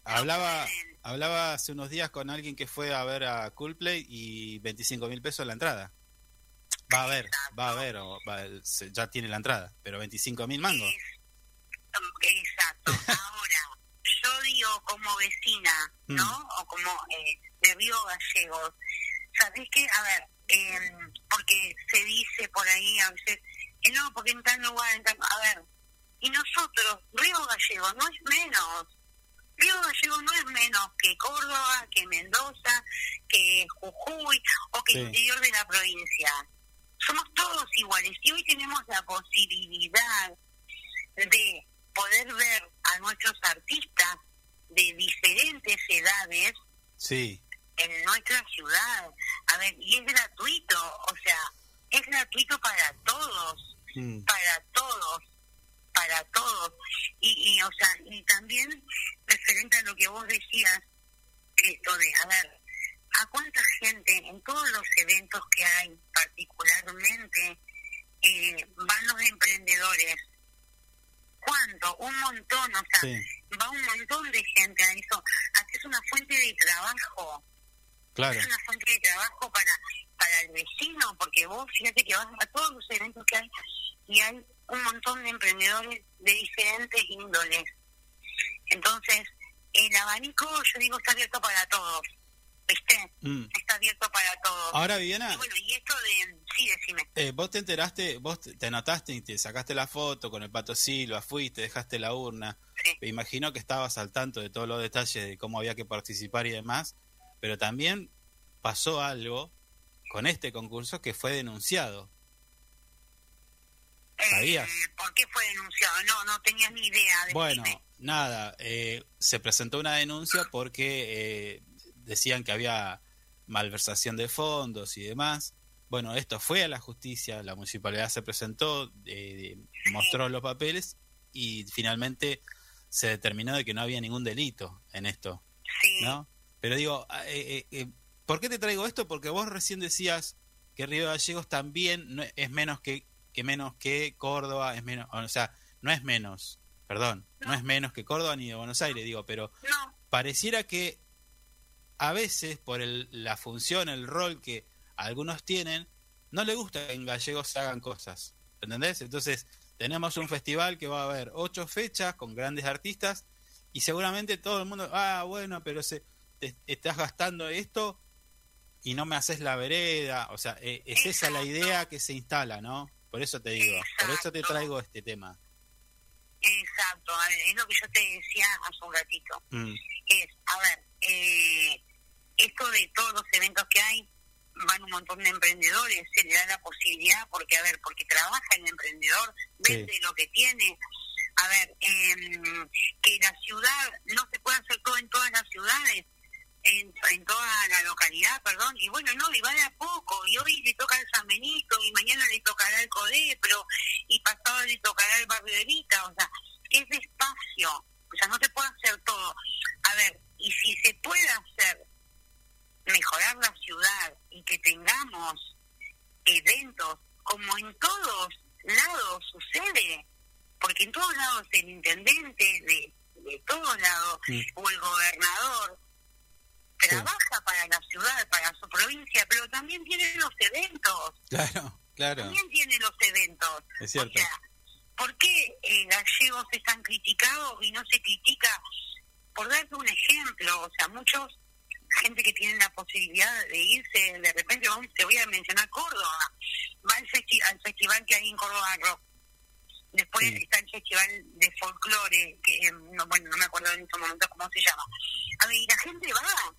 hablaba, hablaba hace unos días con alguien que fue a ver a Coolplay y 25 mil pesos la entrada. Va a ver, va a ver, o va- se- ya tiene la entrada, pero 25 mil mangos. Exacto. Ahora, yo digo como vecina, ¿no? O como eh, de Río Gallegos. ¿Sabés qué? A ver, eh, porque se dice por ahí a veces, que no, porque en tal lugar, en tal... A ver, y nosotros, Río Gallegos no es menos. Río Gallegos no es menos que Córdoba, que Mendoza, que Jujuy o que Sí. el interior de la provincia. Somos todos iguales y hoy tenemos la posibilidad de poder ver a nuestros artistas de diferentes edades Sí, en nuestra ciudad. A ver, y es gratuito, o sea, es gratuito para todos, Mm. para todos, para todos. Y, y, o sea, y también referente a lo que vos decías, esto de, a ver, a cuánta gente en todos los eventos que hay, particularmente, eh, van los emprendedores. ¿Cuánto? Un montón, o sea, va un montón de gente a eso. Aquí es una fuente de trabajo. Claro. Es una fuente de trabajo para, para el vecino, porque vos fíjate que vas a todos los eventos que hay y hay un montón de emprendedores de diferentes índoles. Entonces, el abanico, yo digo, está abierto para todos. ¿Viste? Mm. Está abierto para todos. Ahora, Viviana, Y bueno, y esto de... Sí, decime. eh, vos te enteraste, vos te te anotaste y te sacaste la foto con el Pato Silva, fuiste, dejaste la urna. Me imagino que estabas al tanto de todos los detalles de cómo había que participar y demás, pero también pasó algo con este concurso que fue denunciado. ¿Sabías? Eh, ¿Por qué fue denunciado? No, no tenía ni idea. decime. Bueno, nada, eh, se presentó una denuncia porque eh, decían que había malversación de fondos y demás. Bueno, esto fue a la justicia, la municipalidad se presentó, eh, mostró los papeles y finalmente se determinó de que no había ningún delito en esto. ¿no? Pero digo, eh, eh, eh, ¿por qué te traigo esto? Porque vos recién decías que Río Gallegos también no es menos que, que menos que Córdoba, es menos, o sea, no es menos, perdón, no, es menos que Córdoba ni de Buenos Aires, digo, pero pareciera que a veces por el, la función, el rol que algunos tienen, no le gusta que en gallegos se hagan cosas, ¿entendés? Entonces tenemos un festival que va a haber ocho fechas con grandes artistas y seguramente todo el mundo, ah, bueno, pero se, te, estás gastando esto y no me haces la vereda, o sea, eh, es esa la idea que se instala, ¿no? Por eso te digo, por eso te traigo este tema. Exacto, a ver, es lo que yo te decía hace un ratito. Mm, Es, a ver, eh, esto de todos los eventos que hay, van un montón de emprendedores, se le da la posibilidad, porque, a ver, porque trabaja el emprendedor, vende lo que tiene. A ver, em, que la ciudad, no se puede hacer todo en todas las ciudades, en, en toda la localidad, perdón, y bueno, no, y va de a poco, y hoy le toca el San Benito, y mañana le tocará el Codepro, y pasado le tocará el barrio de Vita, o sea, es despacio, o sea, no se puede hacer todo. A ver, y si se puede hacer, mejorar la ciudad y que tengamos eventos como en todos lados sucede, porque en todos lados el intendente de, de todos lados o el gobernador trabaja para la ciudad, para su provincia, pero también tiene los eventos, Claro, claro, también tiene los eventos. es cierto. O sea, ¿por qué eh, gallegos están criticados y no se critica? Por darte un ejemplo, o sea, muchos, gente que tiene la posibilidad de irse, de repente, vamos, te voy a mencionar Córdoba, va al, festi- al festival que hay en Córdoba Rock. Después está el festival de folclore, que eh, no, bueno, no me acuerdo en estos momentos cómo se llama. A ver, y la gente va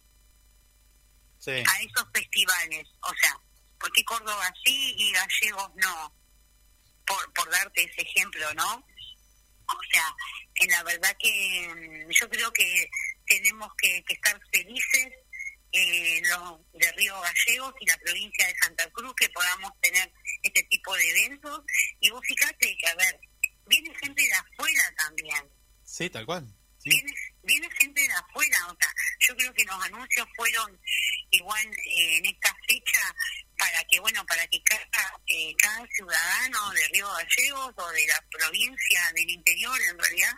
Sí. a esos festivales. O sea, ¿por qué Córdoba sí y Gallegos no? Por, por darte ese ejemplo, ¿no? O sea, en la verdad que mm, yo creo que tenemos que, que estar felices eh, los de Río Gallegos y la provincia de Santa Cruz que podamos tener este tipo de eventos. Y vos fíjate que, a ver, viene gente de afuera también Sí, tal cual. viene, viene gente de afuera, o sea, yo creo que los anuncios fueron igual eh, en esta fecha para que, bueno, para que cada, eh, cada ciudadano de Río Gallegos o de la provincia del interior, en realidad,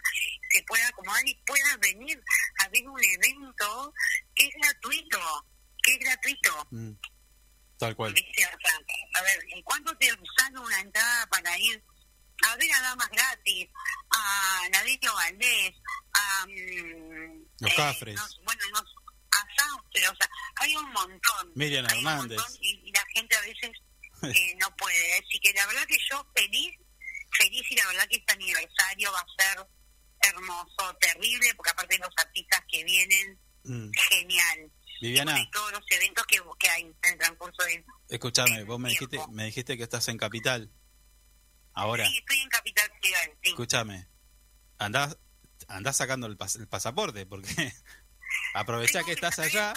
se pueda acomodar y pueda venir a ver un evento que es gratuito, que es gratuito. Mm, Tal cual. ¿viste? O sea, a ver, ¿en cuánto te sale una entrada para ir a ver a Damas Gratis, a Nadelio Valdés, a... mm, Los eh, Cafres. no- bueno, no, a Sauster, o sea, hay un montón. Miriam hay un Hernández. montón y, y la gente a veces eh, no puede. Así que la verdad que yo feliz, feliz y la verdad que este aniversario va a ser hermoso, terrible, porque aparte de los artistas que vienen, Mm. genial. Viviana, Y todos los eventos que, que hay en el transcurso de... escúchame, vos me dijiste, me dijiste que estás en Capital. Ahora, Sí, estoy en Capital Federal, sí. escúchame, andás, andás sacando el, pas- el pasaporte, porque aprovechá que estás allá,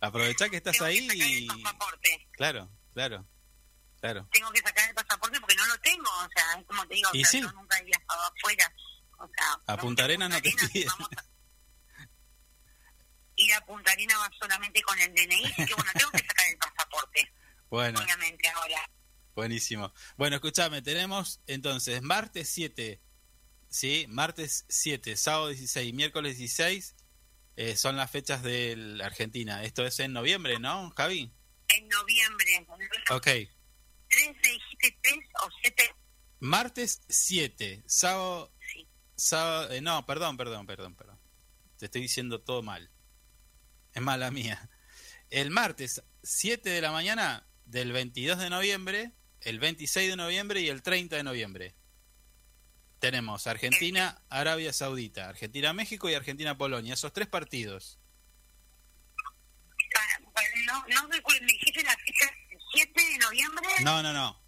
aprovechá que estás ahí y... Claro, claro, claro. Tengo que sacar el pasaporte porque no lo tengo, o sea, es como te digo, o sea, sí. yo nunca he viajado afuera, o sea, A Punta Arenas no te piden. ir a Punta Arena va solamente con el DNI, que bueno, tengo que sacar el pasaporte, Bueno, obviamente, ahora. buenísimo. Bueno, escúchame, tenemos entonces martes 7, ¿sí? Martes 7, sábado 16, miércoles 16, eh, son las fechas de la Argentina. Esto es en noviembre, ¿no, Javi? En noviembre. Ok. ¿Tres dijiste tres o siete? Martes 7, sábado... sábado eh, no, perdón, perdón, perdón, perdón. Te estoy diciendo todo mal. Es mala mía. El martes 7 de la mañana del 22 de noviembre, el 26 de noviembre y el 30 de noviembre. Tenemos Argentina, Arabia Saudita, Argentina, México y Argentina, Polonia. Esos tres partidos. Ah, bueno, No, me dijiste la fecha 7 de noviembre. No, no, no.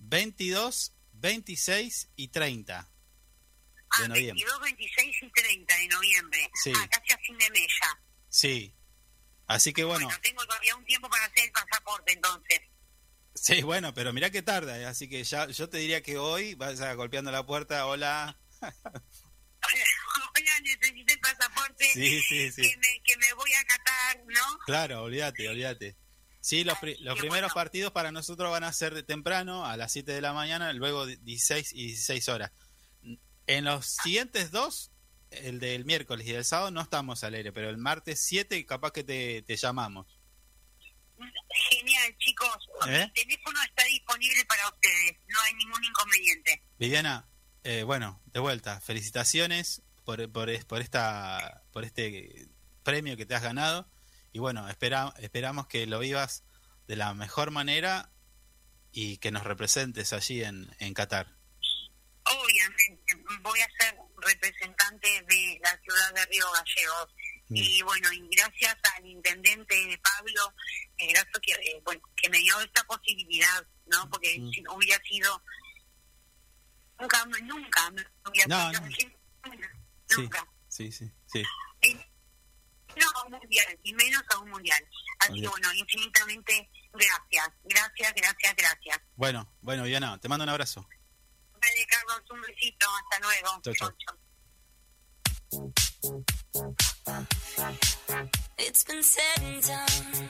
22, 26 y 30 de ah, noviembre. 22, 26 y 30 de noviembre. Sí. Ah, casi a fin de mes ya. Sí. Así que bueno, Tengo todavía un tiempo para hacer el pasaporte entonces. Sí, bueno, pero mirá que tarda, eh, así que ya yo te diría que hoy vas a golpeando la puerta, hola. Oiga, necesito el pasaporte. Sí, sí, sí. Que me, que me voy a Qatar, ¿no? Claro, olvídate, olvídate. Sí, los, pri- los primeros partidos para nosotros van a ser de temprano, a las 7 de la mañana, luego de 16 y 16 horas. En los siguientes dos, el del miércoles y el sábado, no estamos al aire, pero el martes 7 capaz que te, te llamamos. Genial, chicos. ¿Eh? Mi teléfono está disponible para ustedes. No hay ningún inconveniente. Viviana, eh, bueno, de vuelta, felicitaciones por, por, por, esta, por este premio que te has ganado. Y bueno, espera, esperamos que lo vivas de la mejor manera y que nos representes allí en, en Qatar. Obviamente, voy a ser representante de la ciudad de Río Gallegos. Mm. Y bueno, y gracias al intendente Pablo, eh, gracias que, eh, bueno, que me dio esta posibilidad, ¿no? Porque Mm. si no hubiera sido. Nunca, nunca me hubiera No, sido. Nunca. sí, sí, sí. No, a un mundial, y menos a un mundial. Así que bueno, infinitamente gracias, gracias, gracias, gracias. Bueno, bueno, Viviana, te mando un abrazo. Vale, Carlos, un besito, hasta luego. Chau, chau. It's been said and done.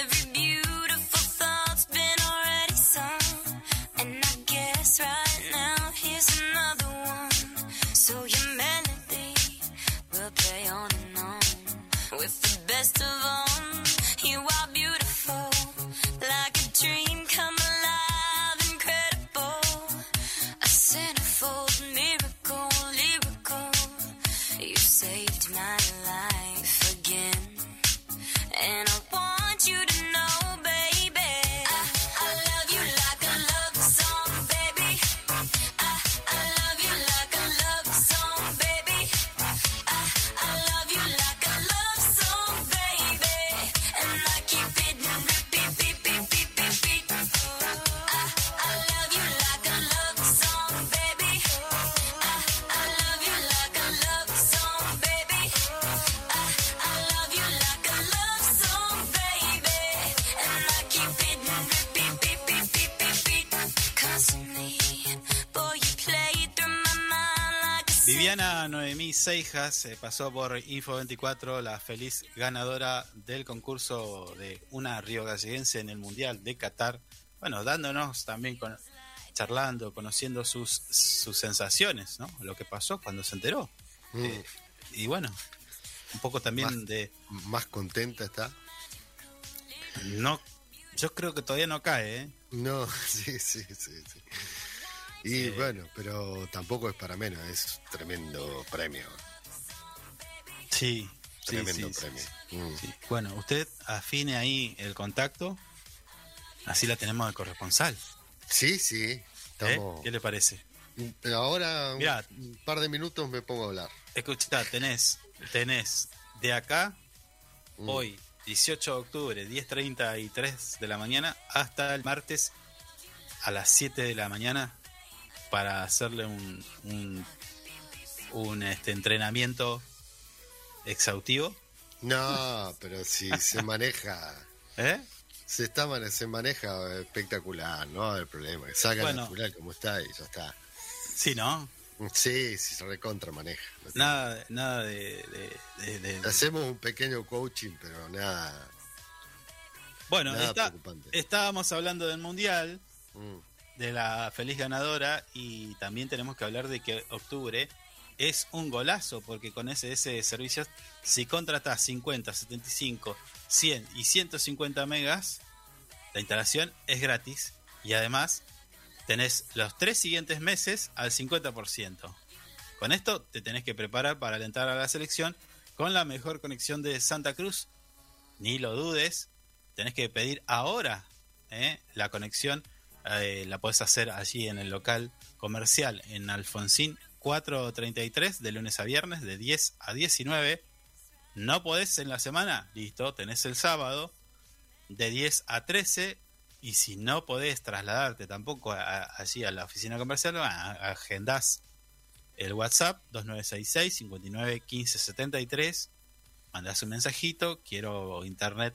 Every beautiful Noemí Seijas eh, pasó por Info24, la feliz ganadora del concurso de una río galleguense en el Mundial de Qatar. Bueno, dándonos también, con, charlando, conociendo sus, sus sensaciones, ¿no? Lo que pasó cuando se enteró. Mm. Eh, y bueno, un poco también de... Más contenta está. No, yo creo que todavía no cae, ¿eh? No, sí, sí, sí. sí. Y bueno, pero tampoco es para menos, es tremendo premio. Sí, Tremendo sí, premio. sí. Mm. Sí. Bueno, usted afine ahí el contacto, así la tenemos de corresponsal. Sí, sí. ¿eh? Estamos... ¿Qué le parece? Ahora, un- Mirá. un par de minutos me pongo a hablar. Escucha, tenés, tenés de acá, Mm. hoy, 18 de octubre, 10.33 de la mañana, hasta el martes a las 7 de la mañana para hacerle un, un, un, este, entrenamiento exhaustivo. No, pero si se maneja. ¿Eh? Se, está, se maneja espectacular, no hay problema. Saca Bueno. natural como está y ya está. Sí, ¿no? Sí, sí, se recontra maneja. No tiene- Nada, nada de, de- de- de- Hacemos un pequeño coaching, pero nada. Bueno, nada está- estábamos hablando del Mundial, Mm. De la feliz ganadora, y también tenemos que hablar de que octubre es un golazo porque con SS Servicios, si contratas 50, 75, 100 y 150 megas, la instalación es gratis y además tenés los tres siguientes meses al 50%. Con esto te tenés que preparar para alentar a la selección con la mejor conexión de Santa Cruz. Ni lo dudes, tenés que pedir ahora ¿eh? la conexión. Eh, la podés hacer allí en el local comercial en Alfonsín 433 de lunes a viernes de 10 a 19. No podés en la semana, listo, tenés el sábado de 10 a 13 y si no podés trasladarte tampoco a- a- allí a la oficina comercial, a- agendás el WhatsApp 2966 59 15 73, mandás un mensajito, quiero internet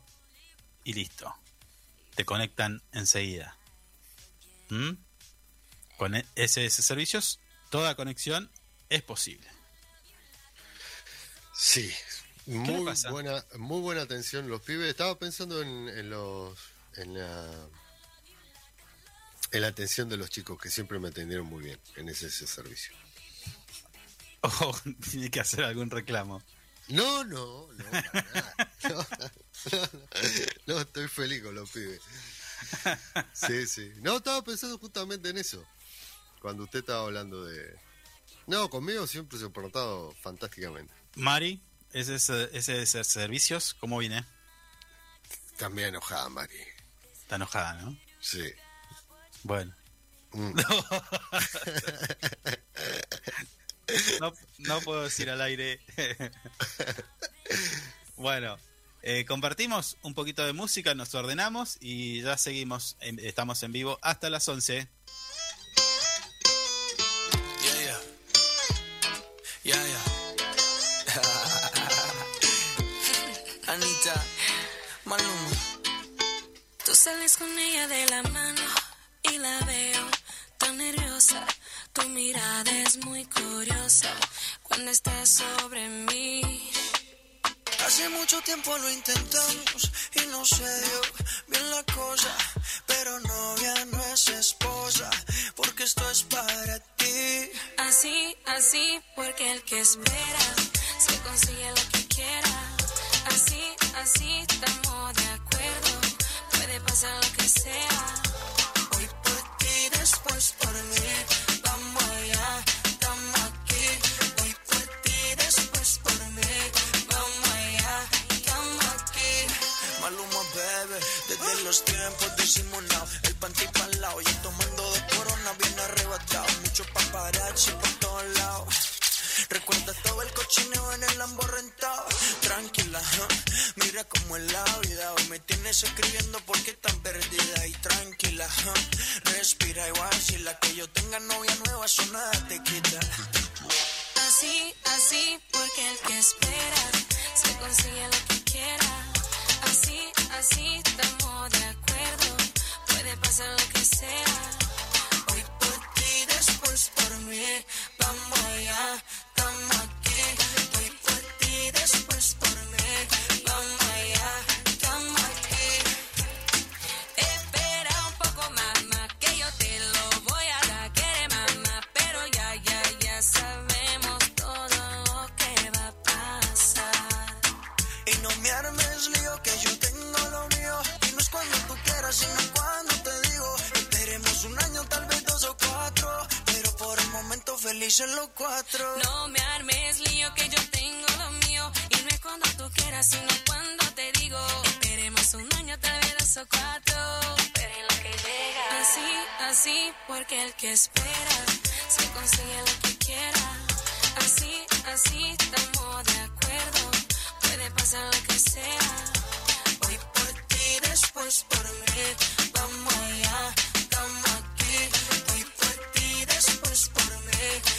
y listo. Te conectan enseguida. ¿Mm? Con SS Servicios, toda conexión es posible. Sí, muy buena, muy buena atención los pibes. Estaba pensando en, en los, en la, en la atención de los chicos que siempre me atendieron muy bien en ese, ese servicio. O tiene que hacer algún reclamo. No, no, no, para nada. no, no, no, no, estoy feliz con los pibes. Sí, sí. No, estaba pensando justamente en eso. Cuando usted estaba hablando de... No, conmigo siempre se ha portado fantásticamente. Mari, ese es ese es servicios, ¿cómo viene? También enojada, Mari. Está enojada, ¿no? Sí. Bueno. Mm. No, no puedo decir al aire. bueno, eh, compartimos un poquito de música, nos ordenamos y ya seguimos. en- estamos en vivo hasta las 11. Yeah, yeah. Yeah, yeah. Anita, Maluma. Tú sales con ella de la mano y la veo tan nerviosa. Tu mirada es muy curiosa cuando estás sobre mí. Hace mucho tiempo lo intentamos y no se dio bien la cosa. Pero novia no es esposa, porque esto es para ti. Así, así, porque el que espera se consigue lo que quiera. Así, así, estamos de acuerdo. Puede pasar lo que sea. Hoy por ti, después por mí. Los tiempos disimulados. El panty pa'l lado, yo tomando de corona bien arrebatado. Mucho paparazzi por todos lados. Recuerda todo el cochineo en el Lambo rentado. Tranquila, mira cómo es la vida. Hoy me tienes escribiendo porque tan perdida y tranquila. Respira igual si la que yo tenga novia nueva, eso nada te quita. Así, así, porque el que espera se consigue lo que quiera. Así, así, estamos de acuerdo. Puede pasar lo que sea. Hoy por ti, después por mí. Vamos allá, estamos aquí. Felices los cuatro. No me armes lío que yo tengo lo mío. Y no es cuando tú quieras, sino cuando te digo. Esperemos un año, tal vez dos o cuatro. Esperen lo que llega. Así, así, porque el que espera se consigue lo que quiera. Así, así, estamos de acuerdo. Puede pasar lo que sea. Hoy por ti, después por mí. Vamos allá, estamos aquí. Hoy por ti, después por mí.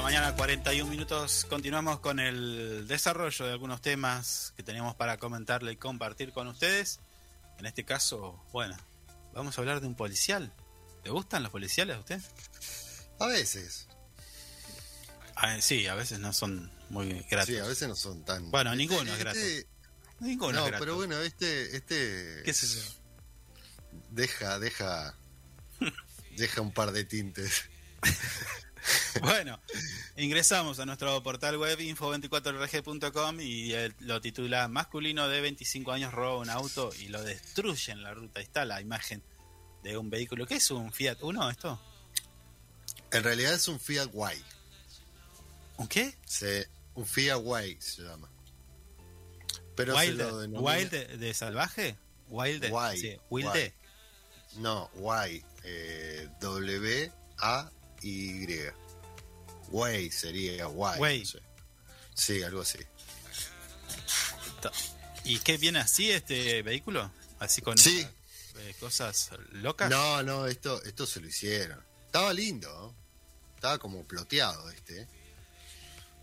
la mañana, 41 minutos. Continuamos con el desarrollo de algunos temas que tenemos para comentarle y compartir con ustedes. En este caso, bueno, vamos a hablar de un policial. ¿Le gustan los policiales a usted? A veces. Ah, sí, a veces no son muy gratos. Sí, a veces no son tan. Bueno, ninguno Este- es grato. este- Ninguno no, es grato. pero bueno, este, este ¿Qué sé yo? deja, deja, deja un par de tintes. Bueno, ingresamos a nuestro portal web info24rg.com y lo titula Masculino de 25 años roba un auto y lo destruye en la ruta. Ahí está la imagen de un vehículo. ¿Qué es un Fiat Uno esto? En realidad es un Fiat Guay. ¿Un qué? Se, un Fiat Guay se llama. Pero ¿Wild, se lo denomina- wild de, de salvaje? ¿Wild? Guay, Sí, Wild. No, Guay. Eh, W-A-Y. Guay sería no sé. Sí, algo así. ¿Y qué viene así este vehículo? Así con Sí. eh, cosas locas. No, no, esto, esto se lo hicieron. Estaba lindo. ¿no? Estaba como ploteado este.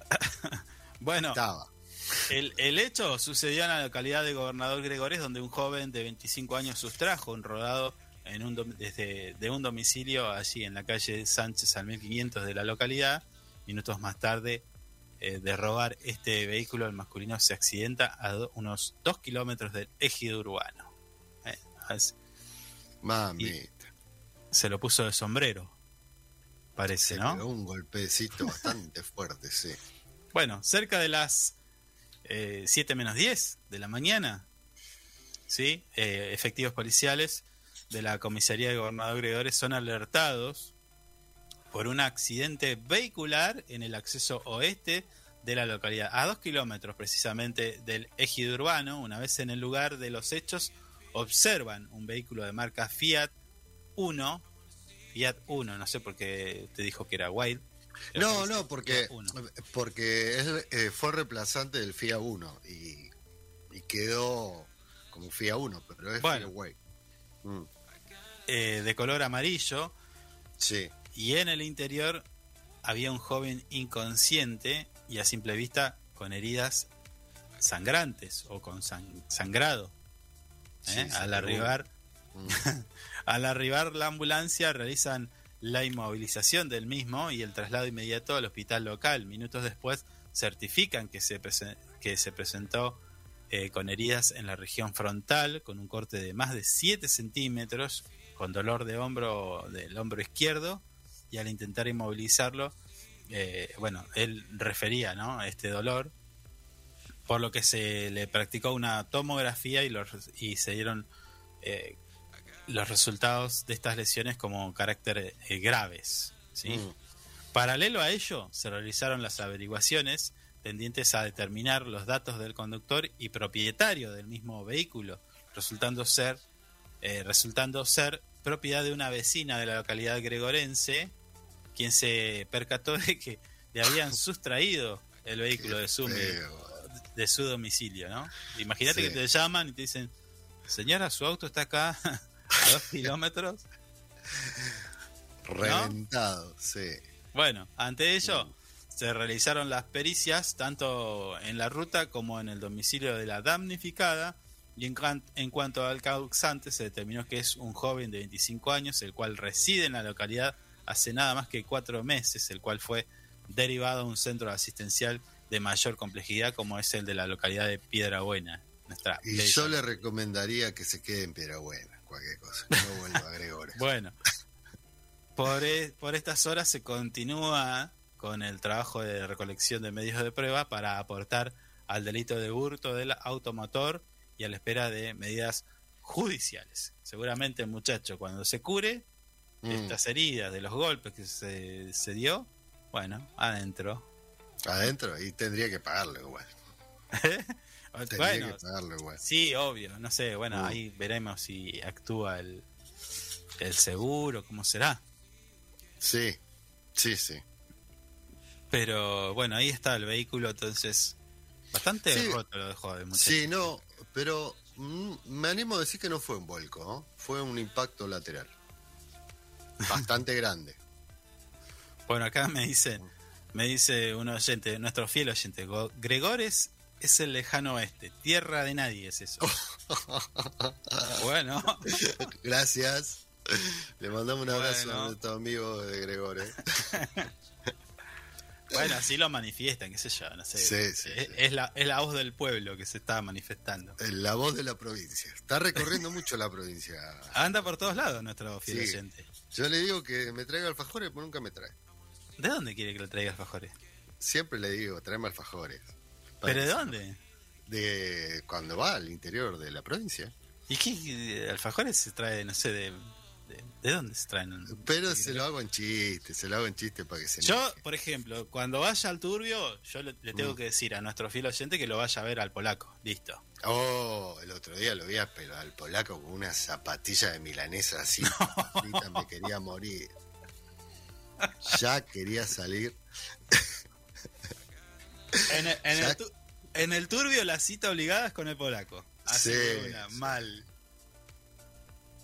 Bueno, Estaba. El, el hecho sucedió en la localidad de Gobernador Gregores, donde un joven de 25 años sustrajo un rodado en un desde de un domicilio allí en la calle Sánchez al 1500 de la localidad. Minutos más tarde eh, de robar este vehículo, el masculino se accidenta a do- unos 2 kilómetros del ejido urbano. Eh, as- Mami. se lo puso de sombrero, parece, Se ¿no? pegó un golpecito bastante fuerte, sí. Bueno, cerca de las eh, 7 menos 10 de la mañana, ¿sí? Eh, efectivos policiales de la comisaría de Gobernador Gregores son alertados por un accidente vehicular en el acceso oeste de la localidad, a dos kilómetros precisamente del ejido urbano. Una vez en el lugar de los hechos, observan un vehículo de marca Fiat 1, Fiat 1, no sé por qué te dijo que era Wild. No, no, porque, Fiat 1. porque es, eh, fue reemplazante del FIA 1 y, y quedó como FIA 1, pero es Bueno. Mm. Eh, de color amarillo Sí. y en el interior había un joven inconsciente y a simple vista con heridas sangrantes o con sang- sangrado. ¿eh? Sí, al arribar Mm. al arribar la ambulancia realizan la inmovilización del mismo y el traslado inmediato al hospital local. Minutos después certifican que se, que se presentó eh, con heridas en la región frontal, con un corte de más de 7 centímetros, con dolor de hombro del hombro izquierdo y al intentar inmovilizarlo, eh, bueno, él refería ¿no? este dolor, por lo que se le practicó una tomografía y, los, y se dieron eh, los resultados de estas lesiones como carácter eh, graves. ¿sí? Mm. Paralelo a ello, se realizaron las averiguaciones tendientes a determinar los datos del conductor y propietario del mismo vehículo, resultando ser, eh, resultando ser propiedad de una vecina de la localidad gregorense, quien se percató de que le habían sustraído el vehículo de su, de su domicilio, ¿no? Imagínate Sí. que te llaman y te dicen, señora, su auto está acá a dos kilómetros. Reventado, sí. Bueno, ante ello se realizaron las pericias tanto en la ruta como en el domicilio de la damnificada y en, cuan- en cuanto al causante se determinó que es un joven de 25 años el cual reside en la localidad hace nada más que cuatro meses, el cual fue derivado a un centro asistencial de mayor complejidad como es el de la localidad de Piedra Buena. Nuestra Y bella- yo le recomendaría que se quede en Piedra-Buena, cualquier cosa. No vuelva a Gregores. Bueno, por, e- por estas horas se continúa con el trabajo de recolección de medios de prueba para aportar al delito de hurto del automotor y a la espera de medidas judiciales. Seguramente el muchacho cuando se cure Mm. estas heridas de los golpes que se, se dio, bueno, adentro. Adentro, y tendría que pagarlo igual. Tendría bueno, que pagarlo igual. sí, obvio, no sé, bueno, Mm. ahí veremos si actúa el, el seguro, cómo será. Sí, sí, sí. Pero bueno, ahí está el vehículo, entonces bastante Sí. roto lo dejó de muchacho. Sí, no, pero mm, me animo a decir que no fue un vuelco, ¿no? fue un impacto lateral. Bastante grande. Bueno, acá me dice, me dice un oyente, nuestro fiel oyente, Go- Gregores es el lejano oeste, tierra de nadie es eso. bueno, Gracias. Le mandamos un abrazo a nuestro amigo de Gregores. bueno, así lo manifiestan, qué sé yo, no sé. Sí, sí, es, sí. es la, es la voz del pueblo que se está manifestando. La voz de la provincia. Está recorriendo mucho la provincia. Anda por todos lados nuestro fiel oyente. Yo le digo que me traiga alfajores, pero nunca me trae. ¿De dónde quiere que lo traiga alfajores? Siempre le digo, tráeme alfajores. ¿Pero de dónde? De cuando va al interior de la provincia. ¿Y qué alfajores se trae, no sé, de, de, de dónde se traen? Pero se lo hago en chiste, se lo hago en chiste para que se Yo, por ejemplo, cuando vaya al turbio, yo le, le tengo Mm. que decir a nuestro fiel oyente que lo vaya a ver al polaco. Listo. Oh, el otro día lo vi a- pero al polaco con una zapatilla de milanesa así. frita, me quería morir. Ya quería salir. En el, en el Ya- tu- en el turbio la cita obligada es con el polaco. Así Sí, de una, sí. mal.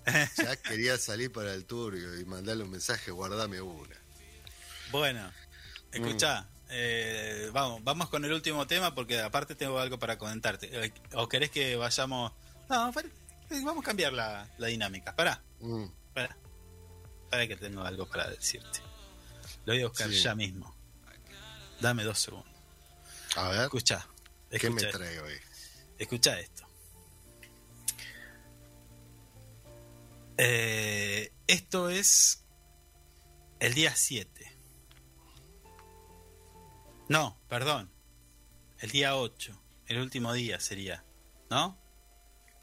Ya quería salir para el turbio y mandarle un mensaje, guardame una. Bueno, escucha, Mm. eh, vamos, vamos con el último tema porque aparte tengo algo para comentarte. Eh, ¿O querés que vayamos? No, eh, vamos a cambiar la, la dinámica. Pará, Mm, pará. Pará que tengo algo para decirte. Lo voy a buscar Sí. ya mismo. Dame dos segundos. A ver, Escucha. ¿qué me escucha, hoy? escucha esto. Eh, esto es el día 7. No, perdón. El día 8. El último día sería. ¿No?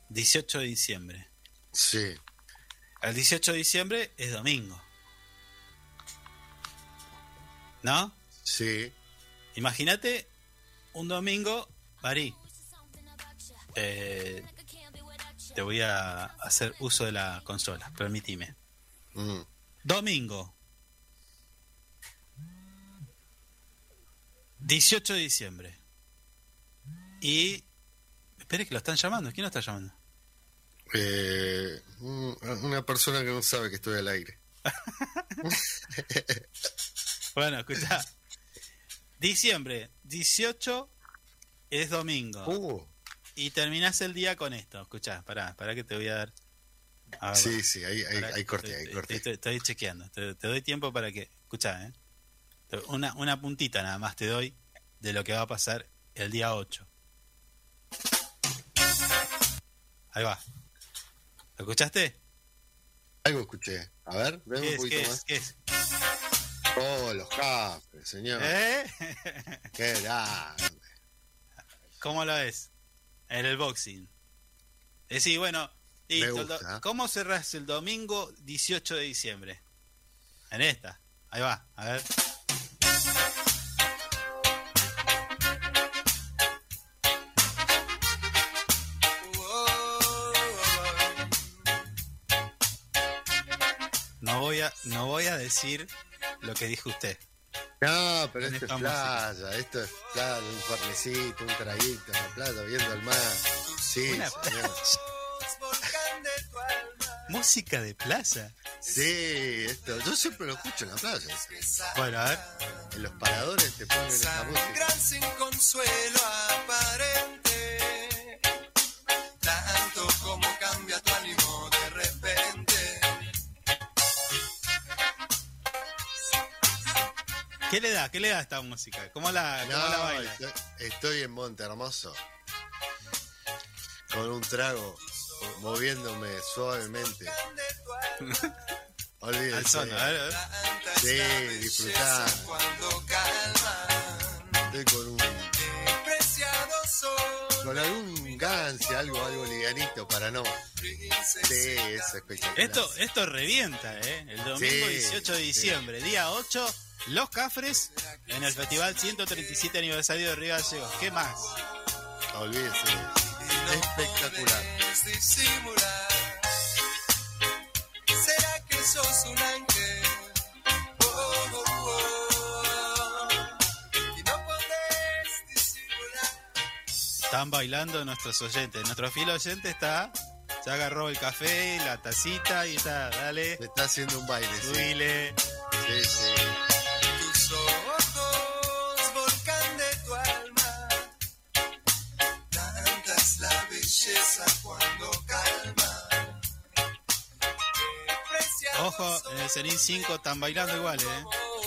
18 de diciembre. Sí, El 18 de diciembre es domingo. ¿No? sí. Imagínate un domingo, Marí. eh, te voy a hacer uso de la consola, permitime. mm, Domingo. 18 de diciembre. Y... Espere que lo están llamando. ¿Quién lo está llamando? Eh, un- una persona que no sabe que estoy al aire. Bueno, escucha. Diciembre 18 es domingo. Uh, Y terminás el día con esto. Escuchá, pará, pará que te voy a dar. A ver, sí, sí, ahí, ahí, pará, ahí corté, estoy- ahí estoy- corté. Estoy, estoy chequeando. Te, te doy tiempo para que. Escuchá, ¿eh? Una, una puntita nada más te doy de lo que va a pasar el día 8. Ahí va. ¿Lo escuchaste? Algo escuché. A ver, ¿Qué un es? poquito ¿Qué más. es? ¿Qué es? Oh, los cafres, señor. ¿Eh? Qué grande. ¿Cómo lo ves? En el boxing. Eh, sí, bueno, listo, gusta. ¿Cómo cerrás el domingo 18 de diciembre? En esta. Ahí va, a ver. No voy a, no voy a decir lo que dijo usted. No, pero esto es playa, esto es playa, un farnecito, un traguito en la playa, viendo el mar. Sí, Una- señor. Música de plaza. Sí, esto, yo siempre lo escucho en la playa. Bueno, a ver. En los paradores te ponen esta música. Gran sin consuelo aparente. ¿Qué le da? ¿Qué le da a esta música? ¿Cómo la, cómo la No, baila? estoy, estoy en Monte Hermoso. Con un trago, moviéndome suavemente. Olvídese. Al son, a ver, a ver. Sí, disfrutar. Estoy con un. Con algún ganse, algo, algo livianito para no. Sí, es espectacular. Esto, esto revienta, ¿eh? El domingo Sí, 18 de sí. diciembre, día 8, Los Cafres en el Festival 137 aniversario de Río Gallegos. ¿Qué más? Olvídese. Espectacular. ¿Será que sos un ángel? Y no podés disimular. Están bailando nuestros oyentes. Nuestro fiel oyente está, ya agarró el café, la tacita y está, dale, Me está haciendo un baile, sí. subile. Sí, sí. Ojo, en el Cenin 5 están bailando igual, ¿eh?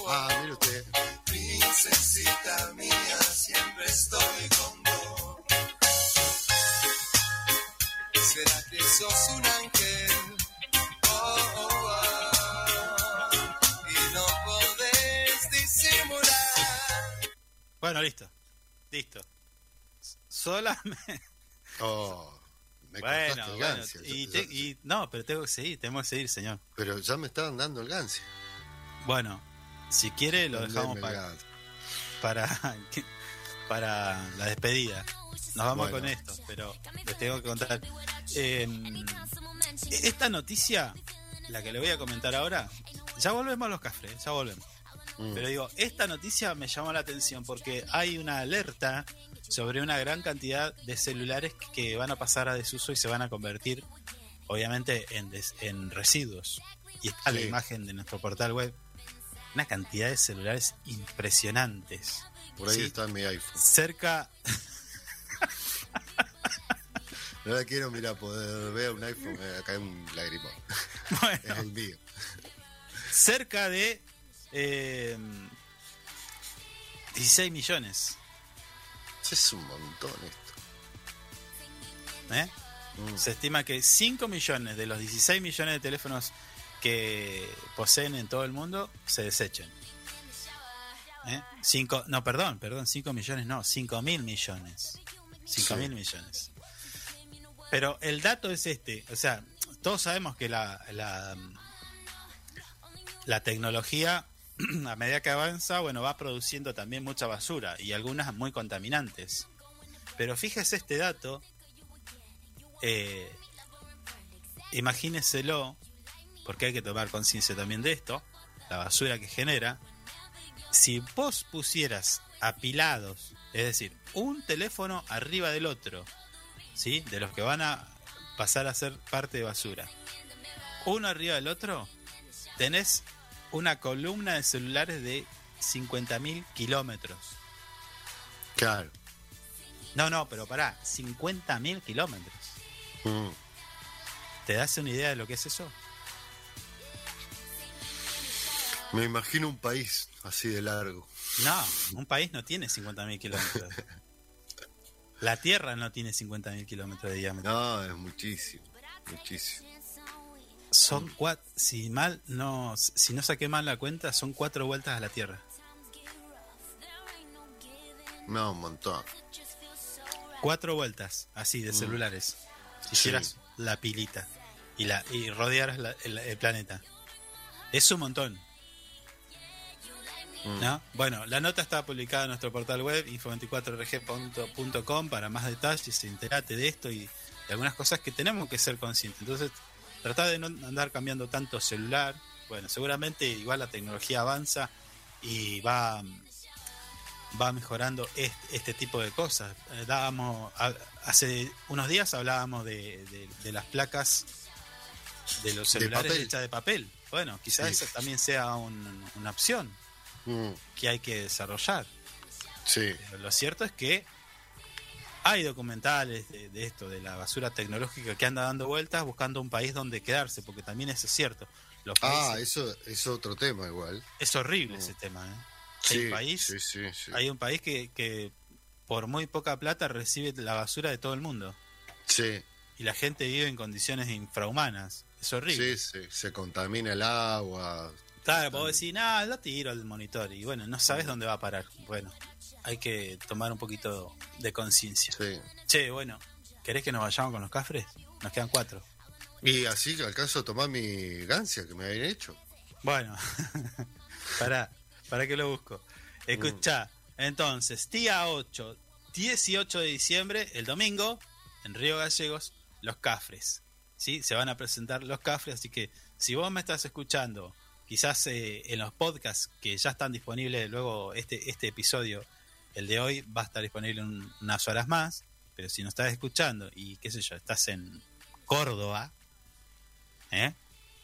Ah, mire usted. Princesita mía, siempre estoy con vos. ¿Será que sos un ángel? Oh, oh, oh. Y no podés disimular. Bueno, listo. Listo. Solamente. Oh, me Bueno, y, Yo- te- yo- y- no, pero tengo que seguir, tenemos que seguir, señor. Pero ya me estaban dando el ganse. Bueno, si quiere lo dejamos para, para, para la despedida. Nos vamos Bueno. con esto, pero les tengo que contar. Eh, esta noticia, la que le voy a comentar ahora, ya volvemos a los cafres, ya volvemos. Mm. Pero digo, esta noticia me llamó la atención porque hay una alerta sobre una gran cantidad de celulares que van a pasar a desuso y se van a convertir, obviamente, en, des- en residuos. Y está la imagen de nuestro portal web. Una cantidad de celulares impresionantes. Por ahí Sí. está mi iPhone. Cerca, No la quiero mirar, poder ver un iPhone, eh, acá hay un lagrimón. Es bueno, el mío. cerca de eh, 16 millones. Es un montón esto. ¿eh? Mm. Se estima que 5 millones de los 16 millones de teléfonos que poseen en todo el mundo se desechen. ¿Eh? Cinco, no, perdón, perdón, 5 millones no, 5 mil millones. 5 mil Sí. millones. Pero el dato es este, o sea, todos sabemos que la, la, la tecnología a medida que avanza, bueno, va produciendo también mucha basura y algunas muy contaminantes. Pero fíjese este dato, eh, imagíneselo, porque hay que tomar conciencia también de esto, la basura que genera. Si vos pusieras apilados, es decir, un teléfono arriba del otro, ¿sí? De los que van a pasar a ser parte de basura. Uno arriba del otro, tenés una columna de celulares de 50.000 kilómetros. Claro. No, no, pero pará, 50.000 kilómetros. Mm. ¿Te das una idea de lo que es eso? Me imagino un país así de largo. No, un país no tiene 50.000 kilómetros. La Tierra no tiene 50.000 kilómetros de diámetro. No, es muchísimo. Muchísimo. Son cuatro, si mal no, si no saqué mal la cuenta, son cuatro vueltas a la Tierra. No, un montón. Cuatro vueltas, así, de celulares. Si hicieras la pilita y, la, y rodearas la- el, el planeta. Es un montón. Mm. ¿no? Bueno, la nota está publicada en nuestro portal web info24rg.com para más detalles, enterate de esto y de algunas cosas que tenemos que ser conscientes. Entonces, trata de no andar cambiando tanto celular. Bueno, seguramente igual la tecnología avanza y va va mejorando este, este tipo de cosas. Dábamos, hace unos días hablábamos de, de- de las placas de los celulares hechas de papel. Bueno, quizás Sí. esa también sea un- una opción Mm, que hay que desarrollar. Sí. Pero lo cierto es que hay documentales de, de esto, de la basura tecnológica que anda dando vueltas buscando un país donde quedarse, porque también eso es cierto. Los Ah, países- eso es otro tema igual. es horrible ese tema. ¿eh? Hay Sí, un país, sí, sí, sí. hay un país que, que por muy poca plata recibe la basura de todo el mundo Sí, y la gente vive en condiciones infrahumanas. Es horrible. sí, sí. Se contamina el agua. Claro, vos decís, nada, lo tiro al monitor y bueno, no sabes dónde va a parar. Bueno, hay que tomar un poquito de conciencia. Sí. Che, bueno, ¿querés que nos vayamos con los cafres? Nos quedan cuatro. Y así que alcanzo a tomar mi gancia que me habían hecho. Bueno, para, para que lo busco. Escucha, entonces, día 8, 18 de diciembre, el domingo, en Río Gallegos, los cafres. ¿sí? Se van a presentar los cafres, así que si vos me estás escuchando, quizás eh, en los podcasts que ya están disponibles, luego este, este episodio, el de hoy, va a estar disponible un- unas horas más, pero si no estás escuchando y qué sé yo, estás en Córdoba, ¿eh?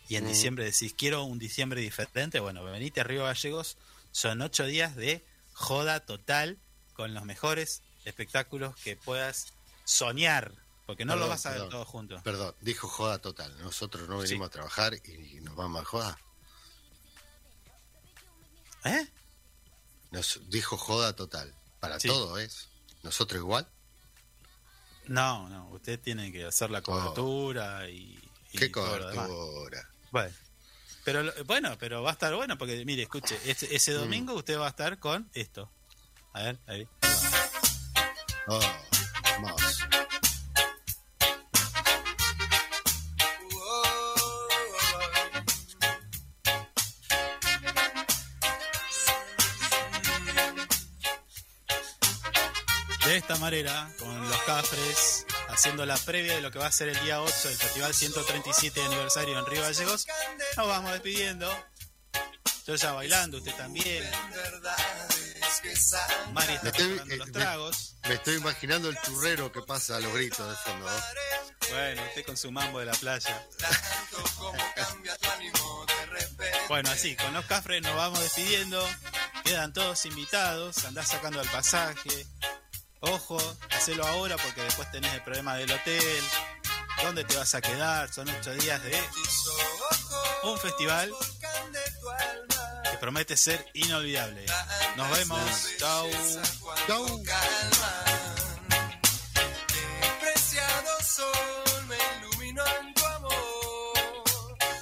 y en Mm. diciembre decís, quiero un diciembre diferente, bueno, venite a Río Gallegos, son ocho días de joda total con los mejores espectáculos que puedas soñar, porque no lo Perdón, vas a ver perdón. todo junto. Perdón, dijo joda total. Nosotros no venimos a trabajar y nos vamos a joda. ¿Eh? Nos dijo joda total. Para Sí. todo es. Nosotros igual. No, no, usted tiene que hacer la cobertura y, y Oh. Qué cobertura. Bueno. Pero bueno, pero va a estar bueno porque mire, escuche, este- ese Mm. domingo usted va a estar con esto. A ver, ahí. Oh, vamos. Manera, con los cafres, haciendo la previa de lo que va a ser el día 8 del Festival 137 de aniversario en Río Gallegos, nos vamos despidiendo. Yo ya bailando, usted también. Mari está estoy, eh, los me- tragos. me estoy imaginando el churrero que pasa a los gritos de fondo. ¿no? Bueno, usted con su mambo de la playa. Bueno, así, con los cafres nos vamos despidiendo. Quedan todos invitados. Andás sacando el pasaje. Ojo, hacelo ahora porque después tenés el problema del hotel. ¿Dónde te vas a quedar? Son ocho días de un festival que promete ser inolvidable. Nos vemos. Chau. Chau.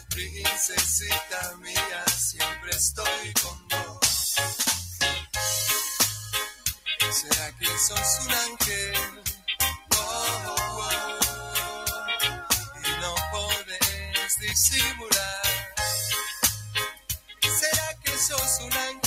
Princesita mía, siempre estoy con vos. ¿Será que sos un ángel? Oh, oh. Y no podés disimular. ¿Será que sos un ángel?